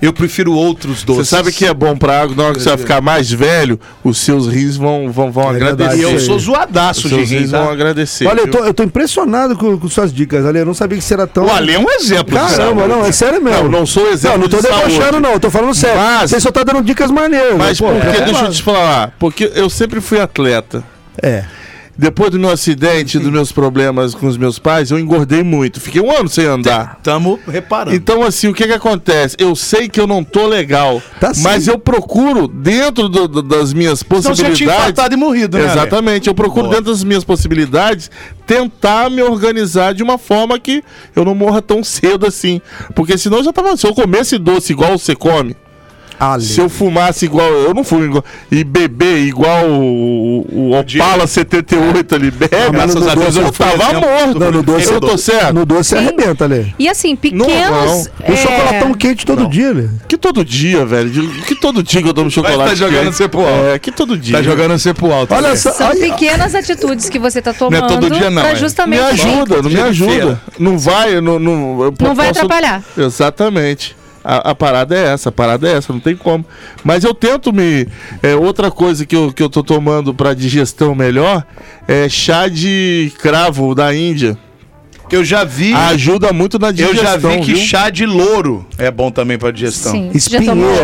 Eu prefiro outros Você doces. sabe que é bom pra água, na hora que você vai ficar mais velho, os seus rins vão, vão, vão É agradecer. E verdade, eu sou zoadaço Os de rins tá? vão agradecer. Olha, eu tô, eu tô impressionado com, com suas dicas, Ale. Eu não sabia que você era tão. O Ale é um exemplo de Caramba, saúde. não, é sério mesmo. Não, não sou exemplo Não, não tô de debochando, não. Eu tô falando sério. Mas- Você só tá dando dicas maneiras. Mas pô, porque, é deixa eu te falar, porque eu sempre fui atleta. É. depois do meu acidente, dos meus problemas com os meus pais, eu engordei muito. Fiquei um ano sem andar. Tamo reparando. Então, assim, o que que acontece? Eu sei que eu não tô legal, Tá mas eu procuro, dentro do- do- das minhas Senão você possibilidades... tinha e morrido, né? Exatamente, eu procuro, Boa. dentro das minhas possibilidades, tentar me organizar de uma forma que eu não morra tão cedo assim. Porque senão eu já tava... Se eu comesse doce igual você come... Ale. Se eu fumasse igual. Eu não fumo igual. E beber igual o, o Opala 78 ali bebe. mas graças no a Deus doce eu tava morto. Não, no doce, eu tô certo. No doce você arrebenta, Ale. E assim, pequenos. não. O é, chocolatão quente todo dia, Ale. Que todo dia, velho. Que todo dia que eu tomo chocolate. tá jogando quente. você pro alto. É, que todo dia. Tá jogando você pro alto. Olha só. São olha- pequenas atitudes que você tá tomando é todo dia não, pra é. Me justamente ajuda, não me ajuda. Não vai, não. Não, eu não vai atrapalhar. Exatamente. A, a parada é essa, a parada é essa, não tem como. Mas eu tento me. É, outra coisa que eu, que eu tô tomando pra digestão melhor é chá de cravo da Índia. Eu já vi. Ajuda muito na eu digestão. já vi que viu? chá de louro é bom também pra digestão. Sim.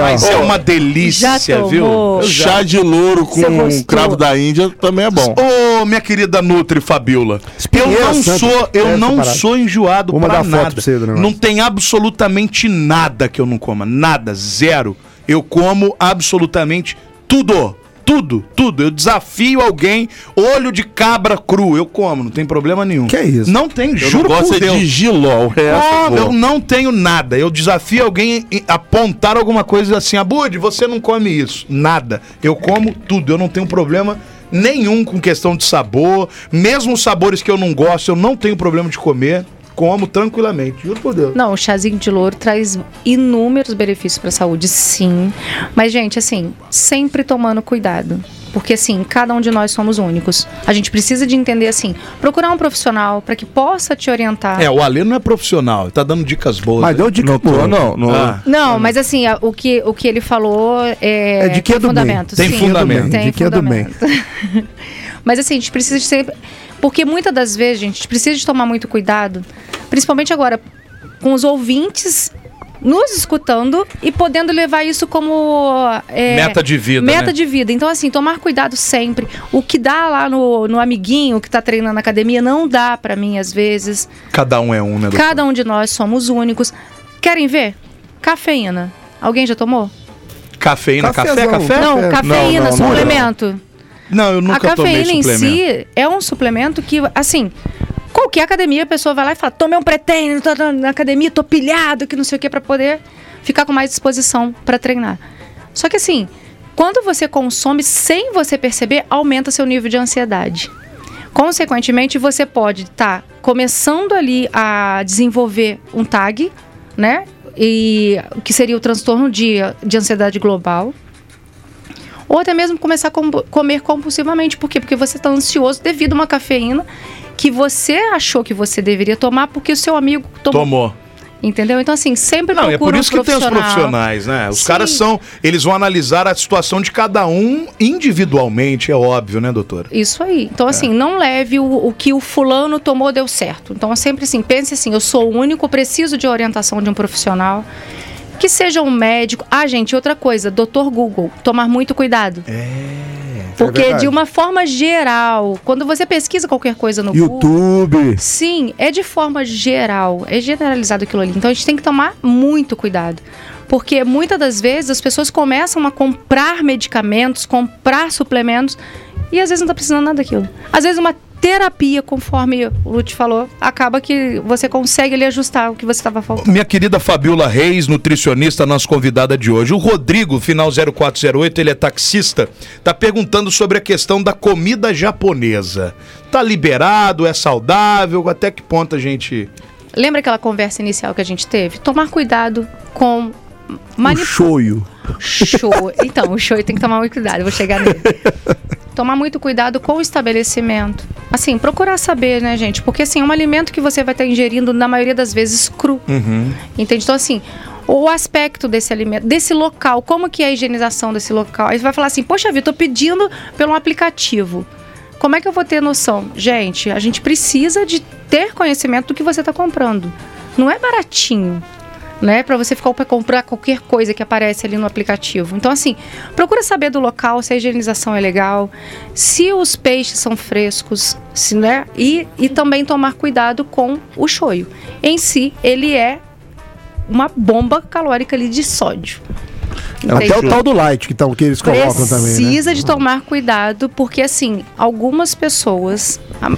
Mas é uma delícia, Já viu? Chá de louro com cravo da Índia também é bom. Ô, minha querida Nutri Fabiola, eu não sou, eu Essa não parada. sou enjoado Vou pra mandar foto nada. pra você do negócio. não tem absolutamente nada que eu não coma, nada, zero. Eu como absolutamente tudo. Tudo, tudo. Eu desafio alguém, olho de cabra cru, eu como, não tem problema nenhum. Que é isso? Não tem, Eu juro não gosto por é Deus. de giló, o resto Ah, eu não tenho nada. Eu desafio alguém a apontar alguma coisa assim, Abud, você não come isso. Nada. Eu como tudo. Eu não tenho problema nenhum com questão de sabor. Mesmo os sabores que eu não gosto, eu não tenho problema de comer. Como tranquilamente. Juro por Deus. Não, o chazinho de louro traz inúmeros benefícios para a saúde, sim. Mas, gente, assim, sempre tomando cuidado. Porque, assim, cada um de nós somos únicos. A gente precisa de entender, assim, procurar um profissional para que possa te orientar. É, o Alê não é profissional, ele tá dando dicas boas. Mas aí. deu dica boa. não. não Ah. Não, mas assim, a- o que, o que ele falou é, É de que é tem do bem. fundamento. Tem sim. fundamento. Tem De que é do bem. fundamento. mas assim, a gente precisa de sempre... Porque muitas das vezes, gente, a gente precisa de tomar muito cuidado, principalmente agora, com os ouvintes nos escutando e podendo levar isso como... é, Meta de vida, Meta né? de vida. Então, assim, tomar cuidado sempre. O que dá lá no, no amiguinho que tá treinando na academia não dá pra mim, às vezes. Cada um é um, né? doutor? Cada um de nós somos únicos. Querem ver? Cafeína. Alguém já tomou? Cafeína, café, café? Não, É. cafeína, Não, não, não. suplemento. Não, eu A nunca tomei cafeína em si é um suplemento que, assim, qualquer academia a pessoa vai lá e fala: tomei um pré-treino, tô na- academia, tô pilhado, que não sei o que, pra poder ficar com mais disposição pra treinar. Só que, assim, quando você consome sem você perceber, aumenta seu nível de ansiedade. Consequentemente, você pode estar começando ali a desenvolver um TAG, né? E que seria o transtorno de, de ansiedade global. Ou até mesmo começar a com- comer compulsivamente. Por quê? Porque você está ansioso devido a uma cafeína que você achou que você deveria tomar porque o seu amigo tomou. Tomou. Entendeu? Então, assim, sempre Não, é por isso um que tem os profissionais, né? Os Sim. caras são. Eles vão analisar a situação de cada um individualmente, é óbvio, né, doutora? Isso aí. É. Então, assim, não leve o, o que o fulano tomou deu certo. Então, sempre assim, pense assim, eu sou o único, preciso de orientação de um profissional. Que seja um médico. Ah, gente, outra coisa, doutor Google, tomar muito cuidado. É. Porque verdade. de uma forma geral, quando você pesquisa qualquer coisa no Google, YouTube. Sim, é de forma geral, é generalizado aquilo ali. Então a gente tem que tomar muito cuidado. Porque muitas das vezes as pessoas começam a comprar medicamentos, comprar suplementos e às vezes não tá precisando nada daquilo. Às vezes uma terapia, conforme o Lute falou, acaba que você consegue ali ajustar o que você estava faltando. Minha querida Fabiola Reis, nutricionista, nossa convidada de hoje. O Rodrigo, final 0408, ele é taxista, tá perguntando sobre a questão da comida japonesa. Tá liberado, é saudável? Até que ponto a gente. Lembra aquela conversa inicial que a gente teve? Tomar cuidado com O manipulação. shoyu. Show. Então, o show tem que tomar muito cuidado, eu vou chegar nele. Tomar muito cuidado com o estabelecimento. Assim, procurar saber, né, gente? Porque, assim, é um alimento que você vai estar ingerindo, na maioria das vezes, cru. Entende? Então, assim, o aspecto desse alimento, desse local, como que é a higienização desse local. Aí você vai falar assim, poxa vida, tô pedindo pelo aplicativo. Como é que eu vou ter noção? Gente, a gente precisa de ter conhecimento do que você está comprando. Não é baratinho. Né, para você ficar para comprar qualquer coisa que aparece ali no aplicativo. Então assim, procura saber do local se a higienização é legal, se os peixes são frescos, se né, e, e também tomar cuidado com o shoyu. Em si, ele é uma bomba calórica ali de sódio. Até o tal do light que, tão, que eles colocam também, né? Precisa de tomar cuidado, porque assim, algumas pessoas, a-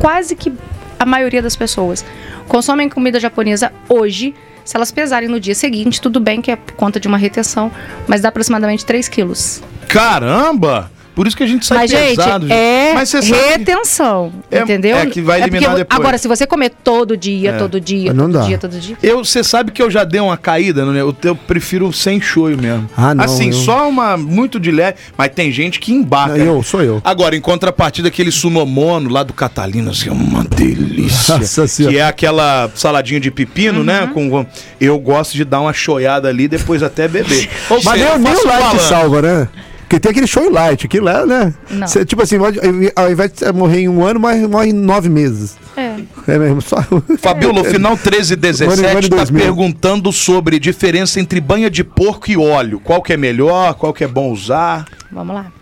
quase que a maioria das pessoas, consomem comida japonesa hoje. Se elas pesarem no dia seguinte, tudo bem que é por conta de uma retenção, mas dá aproximadamente 3 quilos. Caramba! Por isso que a gente sai mas, pesado. gente, é Mas retenção, É- entendeu? é que vai porque eliminar depois. Agora, se você comer todo dia, É. todo dia, Não todo dá. dia, todo dia... Eu, você sabe que eu já dei uma caída, né? Eu, eu prefiro sem shoyu mesmo. Ah, não, Assim, eu- só uma muito de leve, mas tem gente que embaca. Não, eu, sou eu. Agora, em contrapartida, aquele sunomono lá do Catalina, assim, é uma delícia. Nossa Senhora. que é aquela saladinha de pepino, né? Com, com- eu gosto de dar uma choiada ali, depois até beber. Ou Mas seja, nem, nem o light balanço. salva, né? Porque tem aquele show light, aquilo é, né? Cê, tipo assim, pode- ao invés de morrer em um ano, mas morre em nove meses. É. É mesmo, só. Fabiola, o final Mano, 1317 mano, está 2000. perguntando sobre diferença entre banha de porco e óleo. Qual que é melhor? Qual que é bom usar? Vamos lá.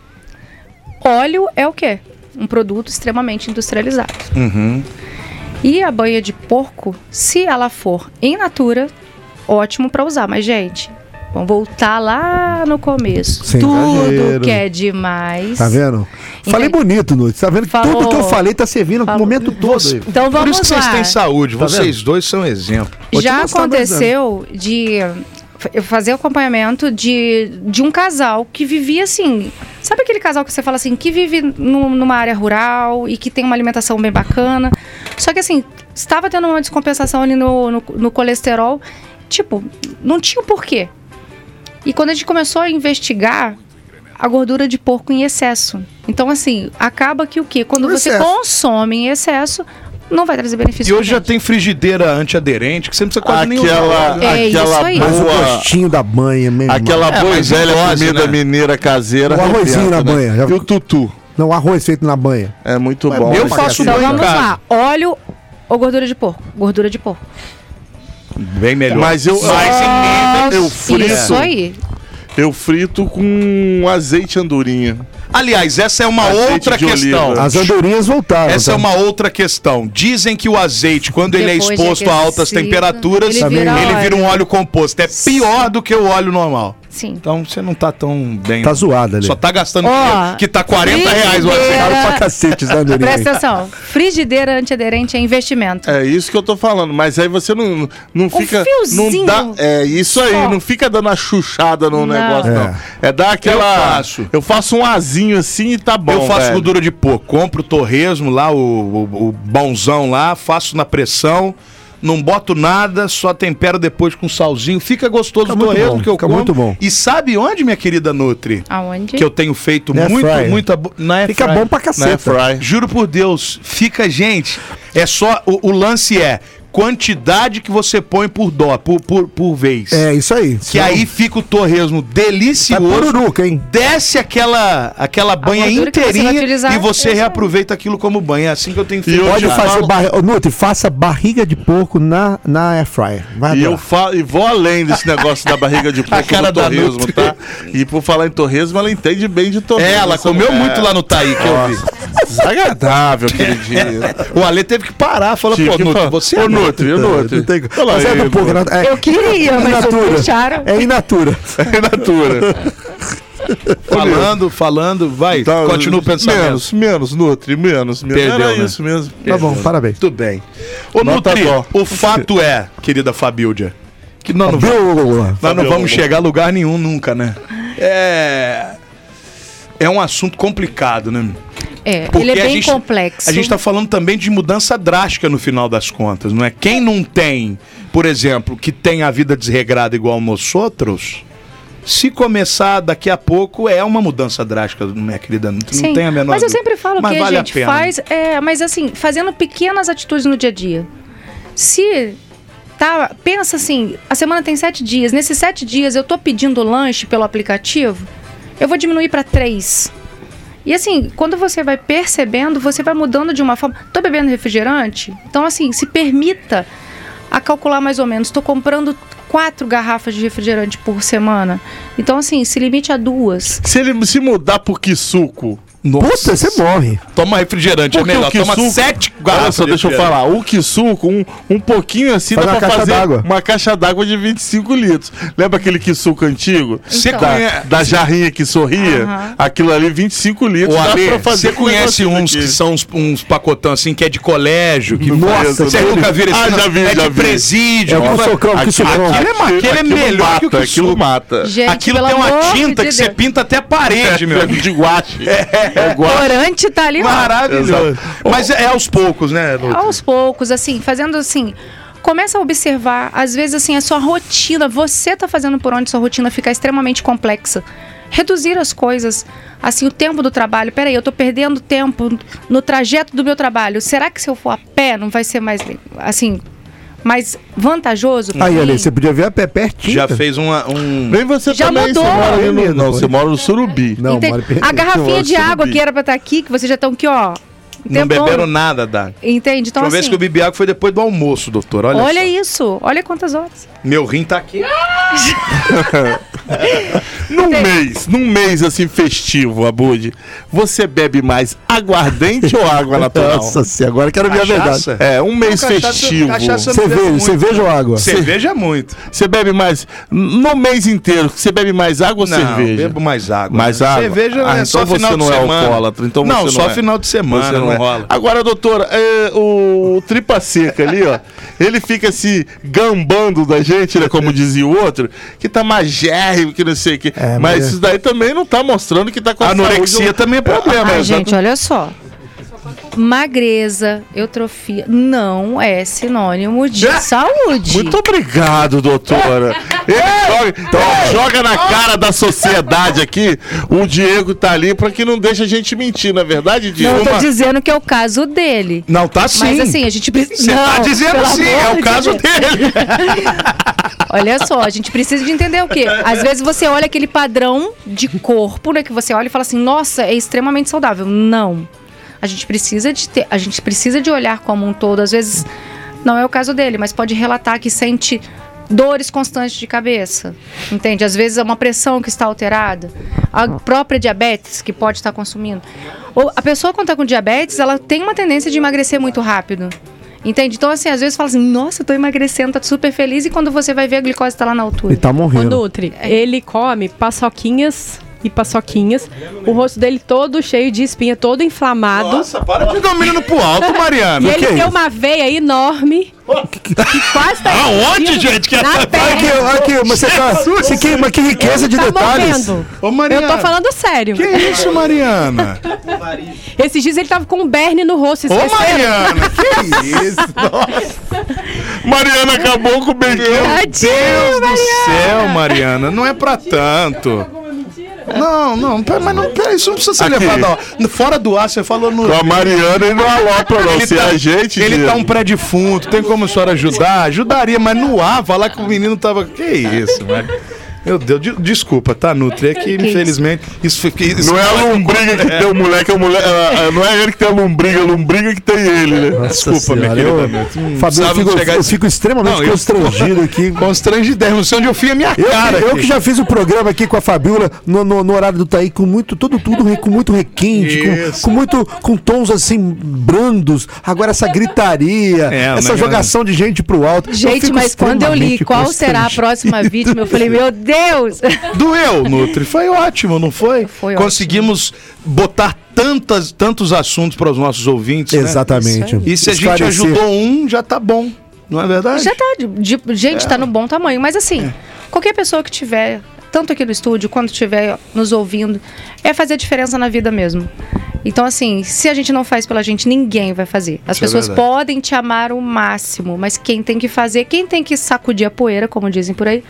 Óleo é o quê? Um produto extremamente industrializado. Uhum. E a banha de porco, se ela for in natura, ótimo para usar. Mas, gente, vamos voltar lá no começo. Sem Tudo exagero. que é demais. Tá vendo? Falei Entendi. bonito, Nunes. Tá vendo que Falou. tudo que eu falei tá servindo o momento todo. aí. Então Por vamos isso que vocês têm saúde. Tá vocês dois são exemplo. Vou Já aconteceu de eu fazer acompanhamento de, de um casal que vivia assim. Sabe aquele casal que você fala assim, que vive nu- numa área rural e que tem uma alimentação bem bacana? Só que assim, estava tendo uma descompensação ali no, no, no colesterol. Tipo, não tinha o porquê. E quando a gente começou a investigar, a gordura de porco em excesso. Então, assim, acaba que o quê? Quando você excesso. consome em excesso, não vai trazer benefício. E hoje já tem frigideira antiaderente que você não precisa quase nem Aquela, usar. É isso aquela aí. Mas o boa, gostinho da banha mesmo. aquela É, boa e mas velha dose, comida né? mineira caseira. O arrozinho na né? banha, já- E o tutu. Não, arroz feito na banha. É muito É bom. Eu faço. Então vamos lá. Óleo ou gordura de porco? Gordura de porco. Bem melhor. Mas eu, Mas eu frito, Isso aí. eu frito com azeite andorinha. Aliás, essa é uma Azeite outra questão. oliva. As andorinhas voltaram. Essa é tá? uma outra questão. Dizem que o azeite, quando ele é Depois exposto a altas temperaturas, ele ele vira vira, um óleo composto. É pior do que o óleo normal. Sim. Então você não tá tão bem. Tá zoado ali. Só tá gastando dinheiro, que tá 40 reais o Caro pra cacete andorinhas. Presta atenção. Frigideira antiaderente é investimento. É isso que eu tô falando. Mas aí você não, não fica. não fiozinho dá. É isso aí, só. não fica dando a chuchada no Não. negócio, É. não. É dar aquela. Eu faço. Eu faço um azinho assim e tá bom. eu faço velho. gordura de porco. Compro o torresmo lá, o, o, o bonzão lá, faço na pressão. Não boto nada, só tempero depois com salzinho. Fica gostoso Fica o muito torresmo bom, que eu fica como. muito bom. E sabe onde, minha querida Nutri? Aonde? Que eu tenho feito Na muito, fryer. muita... Na Fica fryer. bom pra. Fry? Juro por Deus, fica, gente. É só. O, o lance é quantidade que você põe por dó, por, por, por vez. É, isso aí. Que aí fica o torresmo Vai delicioso. pururuca, hein? Desce aquela, aquela banha gordura que você inteirinha e você é reaproveita aquilo como banho. É assim que eu tenho feito. Pode eu fazer falo- barriga. Nutri, faça barriga de porco na, na air fryer. Vai E eu adorar. falo, e vou além desse negócio da barriga de porco cara do torresmo, tá? E por falar em torresmo, ela entende bem de torresmo. É, ela comeu mulher. muito lá no Taí, que eu vi. Desagradável aquele dia. O Ale teve que parar, falou, Tive pô, Nutri, falar, você é Nutri, ô, Nutri. Não tem- Olha Mas é do mano. é- Eu queria, mas vocês natura. deixaram. É in natura. É natura. falando, falando, vai, Tá, continua o pensamento. Menos, menos, Nutri, menos. menos. Perdeu, Era né? isso mesmo. Tá bom, parabéns. Tudo bem. Ô, Nota Nutri, dó. o fato é, querida Fabildia, que nós não, Viu? nós não vamos chegar a lugar nenhum nunca, né? É. É um assunto complicado, né? É, Porque ele é a bem gente- complexo. A gente tá falando também de mudança drástica no final das contas, não é? Quem não tem, por exemplo, que tem a vida desregrada igual nós outros, se começar daqui a pouco é uma mudança drástica, minha querida. Não, Sim, tem a menor mas eu sempre falo Mas que vale a a gente pena. faz, é, mas assim, fazendo pequenas atitudes no dia a dia. Se tá, pensa assim, a semana tem sete dias, nesses sete dias eu tô pedindo lanche pelo aplicativo, eu vou diminuir para três. E assim, quando você vai percebendo, você vai mudando de uma forma. Tô bebendo refrigerante? Então, assim, se permita a calcular mais ou menos. Estou comprando quatro garrafas de refrigerante por semana. Então, assim, se limite a duas. Se ele se mudar pro que suco. Puta, você morre. Toma refrigerante, Porque é melhor. Toma suco- sete Olha garrafas. só, de deixa eu falar. O que suco, um, um pouquinho assim, Faz dá uma pra caixa fazer d'água. uma caixa d'água de 25 litros. Lembra aquele que suco antigo? Você Então. Da, conhece- da jarrinha que sorria? Aham. Aquilo ali, 25 litros. Ô, dá Ale, pra fazer você um conhece uns que são uns, uns pacotão assim, que é de colégio? Que Nossa, você aquele- nunca viu esse Ah, já vi, É já de vi. presídio. É o que socão. Aquilo é, é melhor mata, que o que aquilo suco. mata. Aquilo tem uma tinta que você pinta até a parede, meu. de guache. É, guache. Corante tá ali. Maravilhoso. Mas é aos poucos, né, Lu? Aos poucos, assim, fazendo assim. Começa a observar, às vezes, assim, a sua rotina. Você tá fazendo por onde sua rotina ficar extremamente complexa. Reduzir as coisas, assim, o tempo do trabalho. Peraí, eu tô perdendo tempo no trajeto do meu trabalho. Será que se eu for a pé não vai ser mais, assim, mais vantajoso? pra Aí? Ale, você podia ver a pé pertinho. Já fez uma, um... Vem você Já também, mudou. você no, Não, você mora no Surubi. Não, Entende? mora perto. A garrafinha de água que era pra estar aqui, que vocês já estão aqui, ó. Não tempo beberam todo. nada, Dani. Entende? Então, Uma vez assim, que eu bebi água foi depois do almoço, doutor. Olha, olha só. isso. Olha quantas horas. Meu rim tá aqui. Num mês, num mês assim festivo, Abud, você bebe mais aguardente ou água natural? Nossa senhora, agora quero ver a verdade. É, um mês Não, cachaça- festivo. cachaça- Cerveja, cerveja ou água? Cerveja é muito. Você bebe mais. No mês inteiro, você bebe mais água ou Não, cerveja? bebo mais água. Mais né? água? Cerveja Ah, é então só você final não de é semana. alcoólatra, então não, você só não é. final de semana, Você não, é. rola. Agora, doutora, é, o tripa seca ali, ó, ele fica se gambando da gente, né? Como dizia o outro, que tá magérrimo, que não sei o quê. É, mas mas é- isso daí também não tá mostrando que tá com a Anorexia saúde- também é problema. Né? gente, olha só. Magreza, eutrofia, não é sinônimo de saúde. Muito obrigado, doutora. Joga, ele joga na cara da sociedade aqui. O Diego tá ali pra que não deixe a gente mentir, não é verdade, Não Diego? tô dizendo que é o caso dele. Não, tá sim. Mas assim, a gente precisa. Você tá dizendo sim, é o de caso Deus. dele. Olha só, a gente precisa de entender o quê? Às vezes você olha aquele padrão de corpo, né? Que você olha e fala assim, nossa, é extremamente saudável. Não. A gente precisa de ter, a gente precisa de olhar como um todo. Às vezes não é o caso dele, mas pode relatar que sente dores constantes de cabeça. Entende? Às vezes é uma pressão que está alterada. A própria diabetes que pode estar consumindo. Ou a pessoa quando está com diabetes, ela tem uma tendência de emagrecer muito rápido. Entende? Então, assim, às vezes fala assim, nossa, eu tô emagrecendo, tá super feliz, e quando você vai ver, a glicose tá lá na altura. Ele tá morrendo. Nutri, ele come paçoquinhas e paçoquinhas. O rosto dele todo cheio de espinha, todo inflamado. Nossa, para de dar menino pro alto, Mariana. E ele tem isso? uma veia enorme que quase tá Aonde, gente, que na essa- Aqui, aqui, mas você tá. Você que, mas que riqueza de Tá detalhes. Ô, Mariana. Eu tô falando sério. Que isso, Mariana? Esses dias ele tava com um berne no rosto, Ô, esqueceram? Mariana, que isso? Mariana acabou com o bacon. Tadinho, Deus do céu, Mariana, não é pra tanto. Não, não, pera, mas não, pera, isso não precisa ser Aqui. levado. ó. Fora do ar, você falou no. Com a Mariana ele não alopra, não. Ele Se tá, é a gente. ele Diego. tá um pré-defunto, tem como a senhora ajudar? Ajudaria, mas no ar, falar que o menino tava. Que isso, mano? Meu Deus, de- desculpa, tá, Nutri? É que, Que infelizmente, isso foi. Isso Não é a lombriga que tem o moleque, é o moleque. é- é- Não é ele que tem a lombriga, é a lombriga que tem ele, né? Desculpa, minha Senhora, querida. eu- Fabio, eu fico, chegar eu esse- fico extremamente Não, eu- constrangido aqui. Constrangidérrimo, não sei onde eu fui a minha Eu, cara. eu aqui. que já fiz o programa aqui com a Fabiola no, no- no horário do Taí com muito, tudo, tudo com muito requinte, com, com muito, com tons assim brandos. Agora essa gritaria, É, essa jogação de gente pro alto. Eu Gente, mas quando eu li qual será a constrangido. próxima vítima, eu falei, meu Deus! Doeu, Nutri. Foi ótimo, não foi? Foi Conseguimos botar tantas, tantos assuntos para os nossos ouvintes. né? Exatamente. E se a gente Esclarecer. ajudou um, já tá bom. Não é verdade? Já tá, de, de- gente, tá no bom tamanho. Mas assim, qualquer pessoa que tiver, tanto aqui no estúdio quanto estiver nos ouvindo, é fazer diferença na vida mesmo. Então, assim, se a gente não faz pela gente, ninguém vai fazer. As Isso é pessoas verdade. podem te amar o máximo, mas quem tem que fazer, quem tem que sacudir a poeira, como dizem por aí,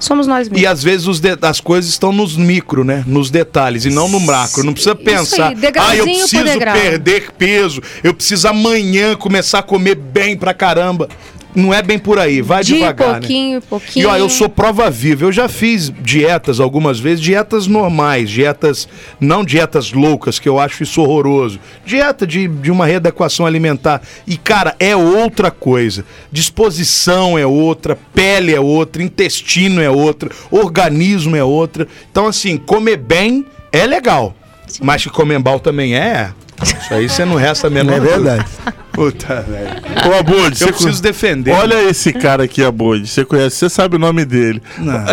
somos nós mesmos. E às vezes os as coisas estão nos micro, né? Nos detalhes e não no macro. Não precisa pensar, aí, ah, eu preciso degrau." perder peso, eu preciso amanhã começar a comer bem pra caramba. Não é bem por aí, vai De devagar, pouquinho, né? pouquinho. E ó, eu sou prova viva. Eu já fiz dietas algumas vezes, dietas normais, dietas, não dietas loucas, que eu acho isso horroroso. Dieta de, de uma readequação alimentar. E, cara, é outra coisa. Disposição é outra, pele é outra, intestino é outra, organismo é outra. Então, assim, comer bem é legal. Mas que comer mal também é. Isso aí você não resta a menor É verdade. Puta, velho. Ô, Abud, Eu você preciso co- defender. Olha esse cara aqui, Abud. Você conhece, você sabe o nome dele.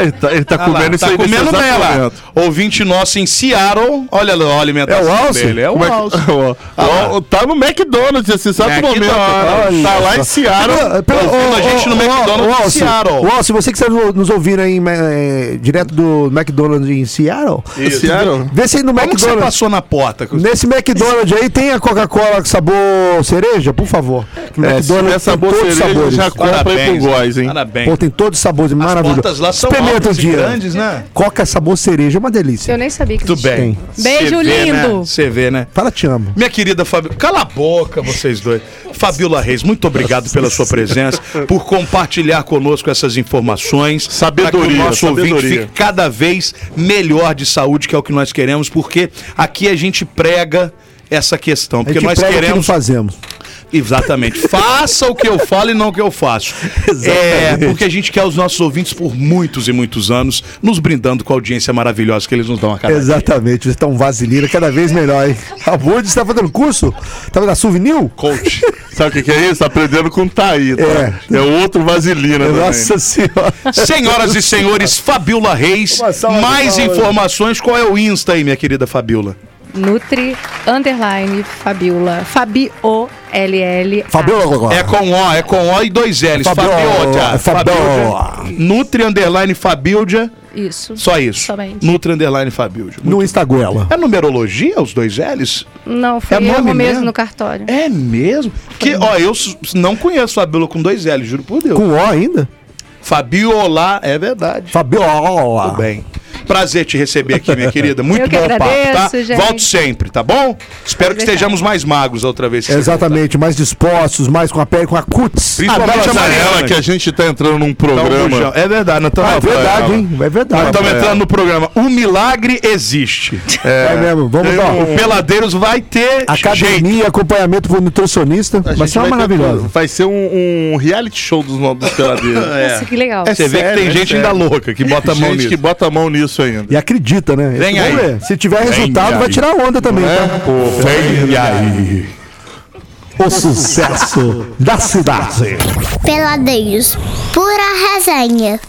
Ele tá, ele tá Ah lá, comendo isso tá aí comendo momento. Ouvinte nosso em Seattle. Olha lá a alimentação É o Alce? dele. É o Como é que- Alce. Ó, tá no McDonald's esse exato momento. McDonald's. Tá lá em Seattle. ouvindo a gente no McDonald's em Seattle. Ó, se você quiser no- nos ouvir aí eh, direto do McDonald's em Seattle, Isso. Seattle. vê se aí no Como que você McDonald's. passou na porta? Nesse McDonald's aí tem a Coca-Cola com sabor cereja, por favor. O É, se tiver sabor todos os sabores. já compra aí pro Góis, hein? Parabéns. Pô, tem todos os sabores, As maravilhoso. lá são Experimenta um dia. grandes, né? Coca sabor cereja é uma delícia. Eu nem sabia que Tudo bem. Beijo Cê vê, lindo. né? Você vê, né? Fala, te amo. Minha querida Fabiola, cala a boca vocês dois. Fabiola Reis, muito obrigado pela sua presença, por compartilhar conosco essas informações. Sabedoria, para que o nosso ouvinte sabedoria. fique cada vez melhor de saúde, que é o que nós queremos, porque aqui a gente prega essa questão, A porque gente nós prega o que não queremos fazemos. Exatamente. Faça o que eu falo e não o que eu faço. É, porque a gente quer os nossos ouvintes por muitos e muitos anos, nos brindando com a audiência maravilhosa que eles nos dão a cada dia. Exatamente, vocês estão vaselina cada vez melhor, hein? A Bud está fazendo curso? Tá na Souvenir? Coach. Sabe o que, que é isso? Tá aprendendo com o Taí, tá? É. É, outro vaselina também. Nossa senhora. Senhoras e senhores, Fabiola Reis. Mais informações, qual é o Insta aí, minha querida Fabiola? Nutri, underline, Fabiola. Fabi-O-L-L. Fabiola. É com O, é com O e dois L's. Fabiola, Fabiola. Nutri underline Fabiola. Isso. Só isso. Somente. Nutri underline Fabiola. No Instagram. É numerologia, os dois L's? Não, foi É nome erro mesmo mesmo? no cartório. É mesmo? Que, ó, eu não conheço Fabiola com dois L's, juro por Deus. Com O ainda? Fabiola, é verdade. Fabiola. Tudo bem. Prazer te receber aqui, minha querida. Muito Eu que bom papo, tá? agradeço, gente. Volte sempre, tá bom? Espero que estejamos mais magros outra vez. Exatamente, mais dispostos, mais com a pele, com a cutis. Principalmente a amarela Mariana. que a gente tá entrando num voltar. programa. Então, É verdade, nós estamos Ah, é verdade, hein? É Nós verdade. estamos entrando no programa. O milagre existe. É, mesmo. Vamos lá. um- O Peladeiros vai ter jeito. Academia, acompanhamento por nutricionista. A Vai ser uma maravilhosa. Vai ser um, um reality show dos, dos peladeiros. Nossa, que legal. É Você vê que sério, tem é gente sério. ainda louca que bota a mão gente nisso. que bota a mão nisso ainda. E acredita, né? Vem aí. ver. Se tiver resultado, aí. vai tirar onda também, tá? Vem aí. O sucesso da cidade. Peladeiros, pura resenha.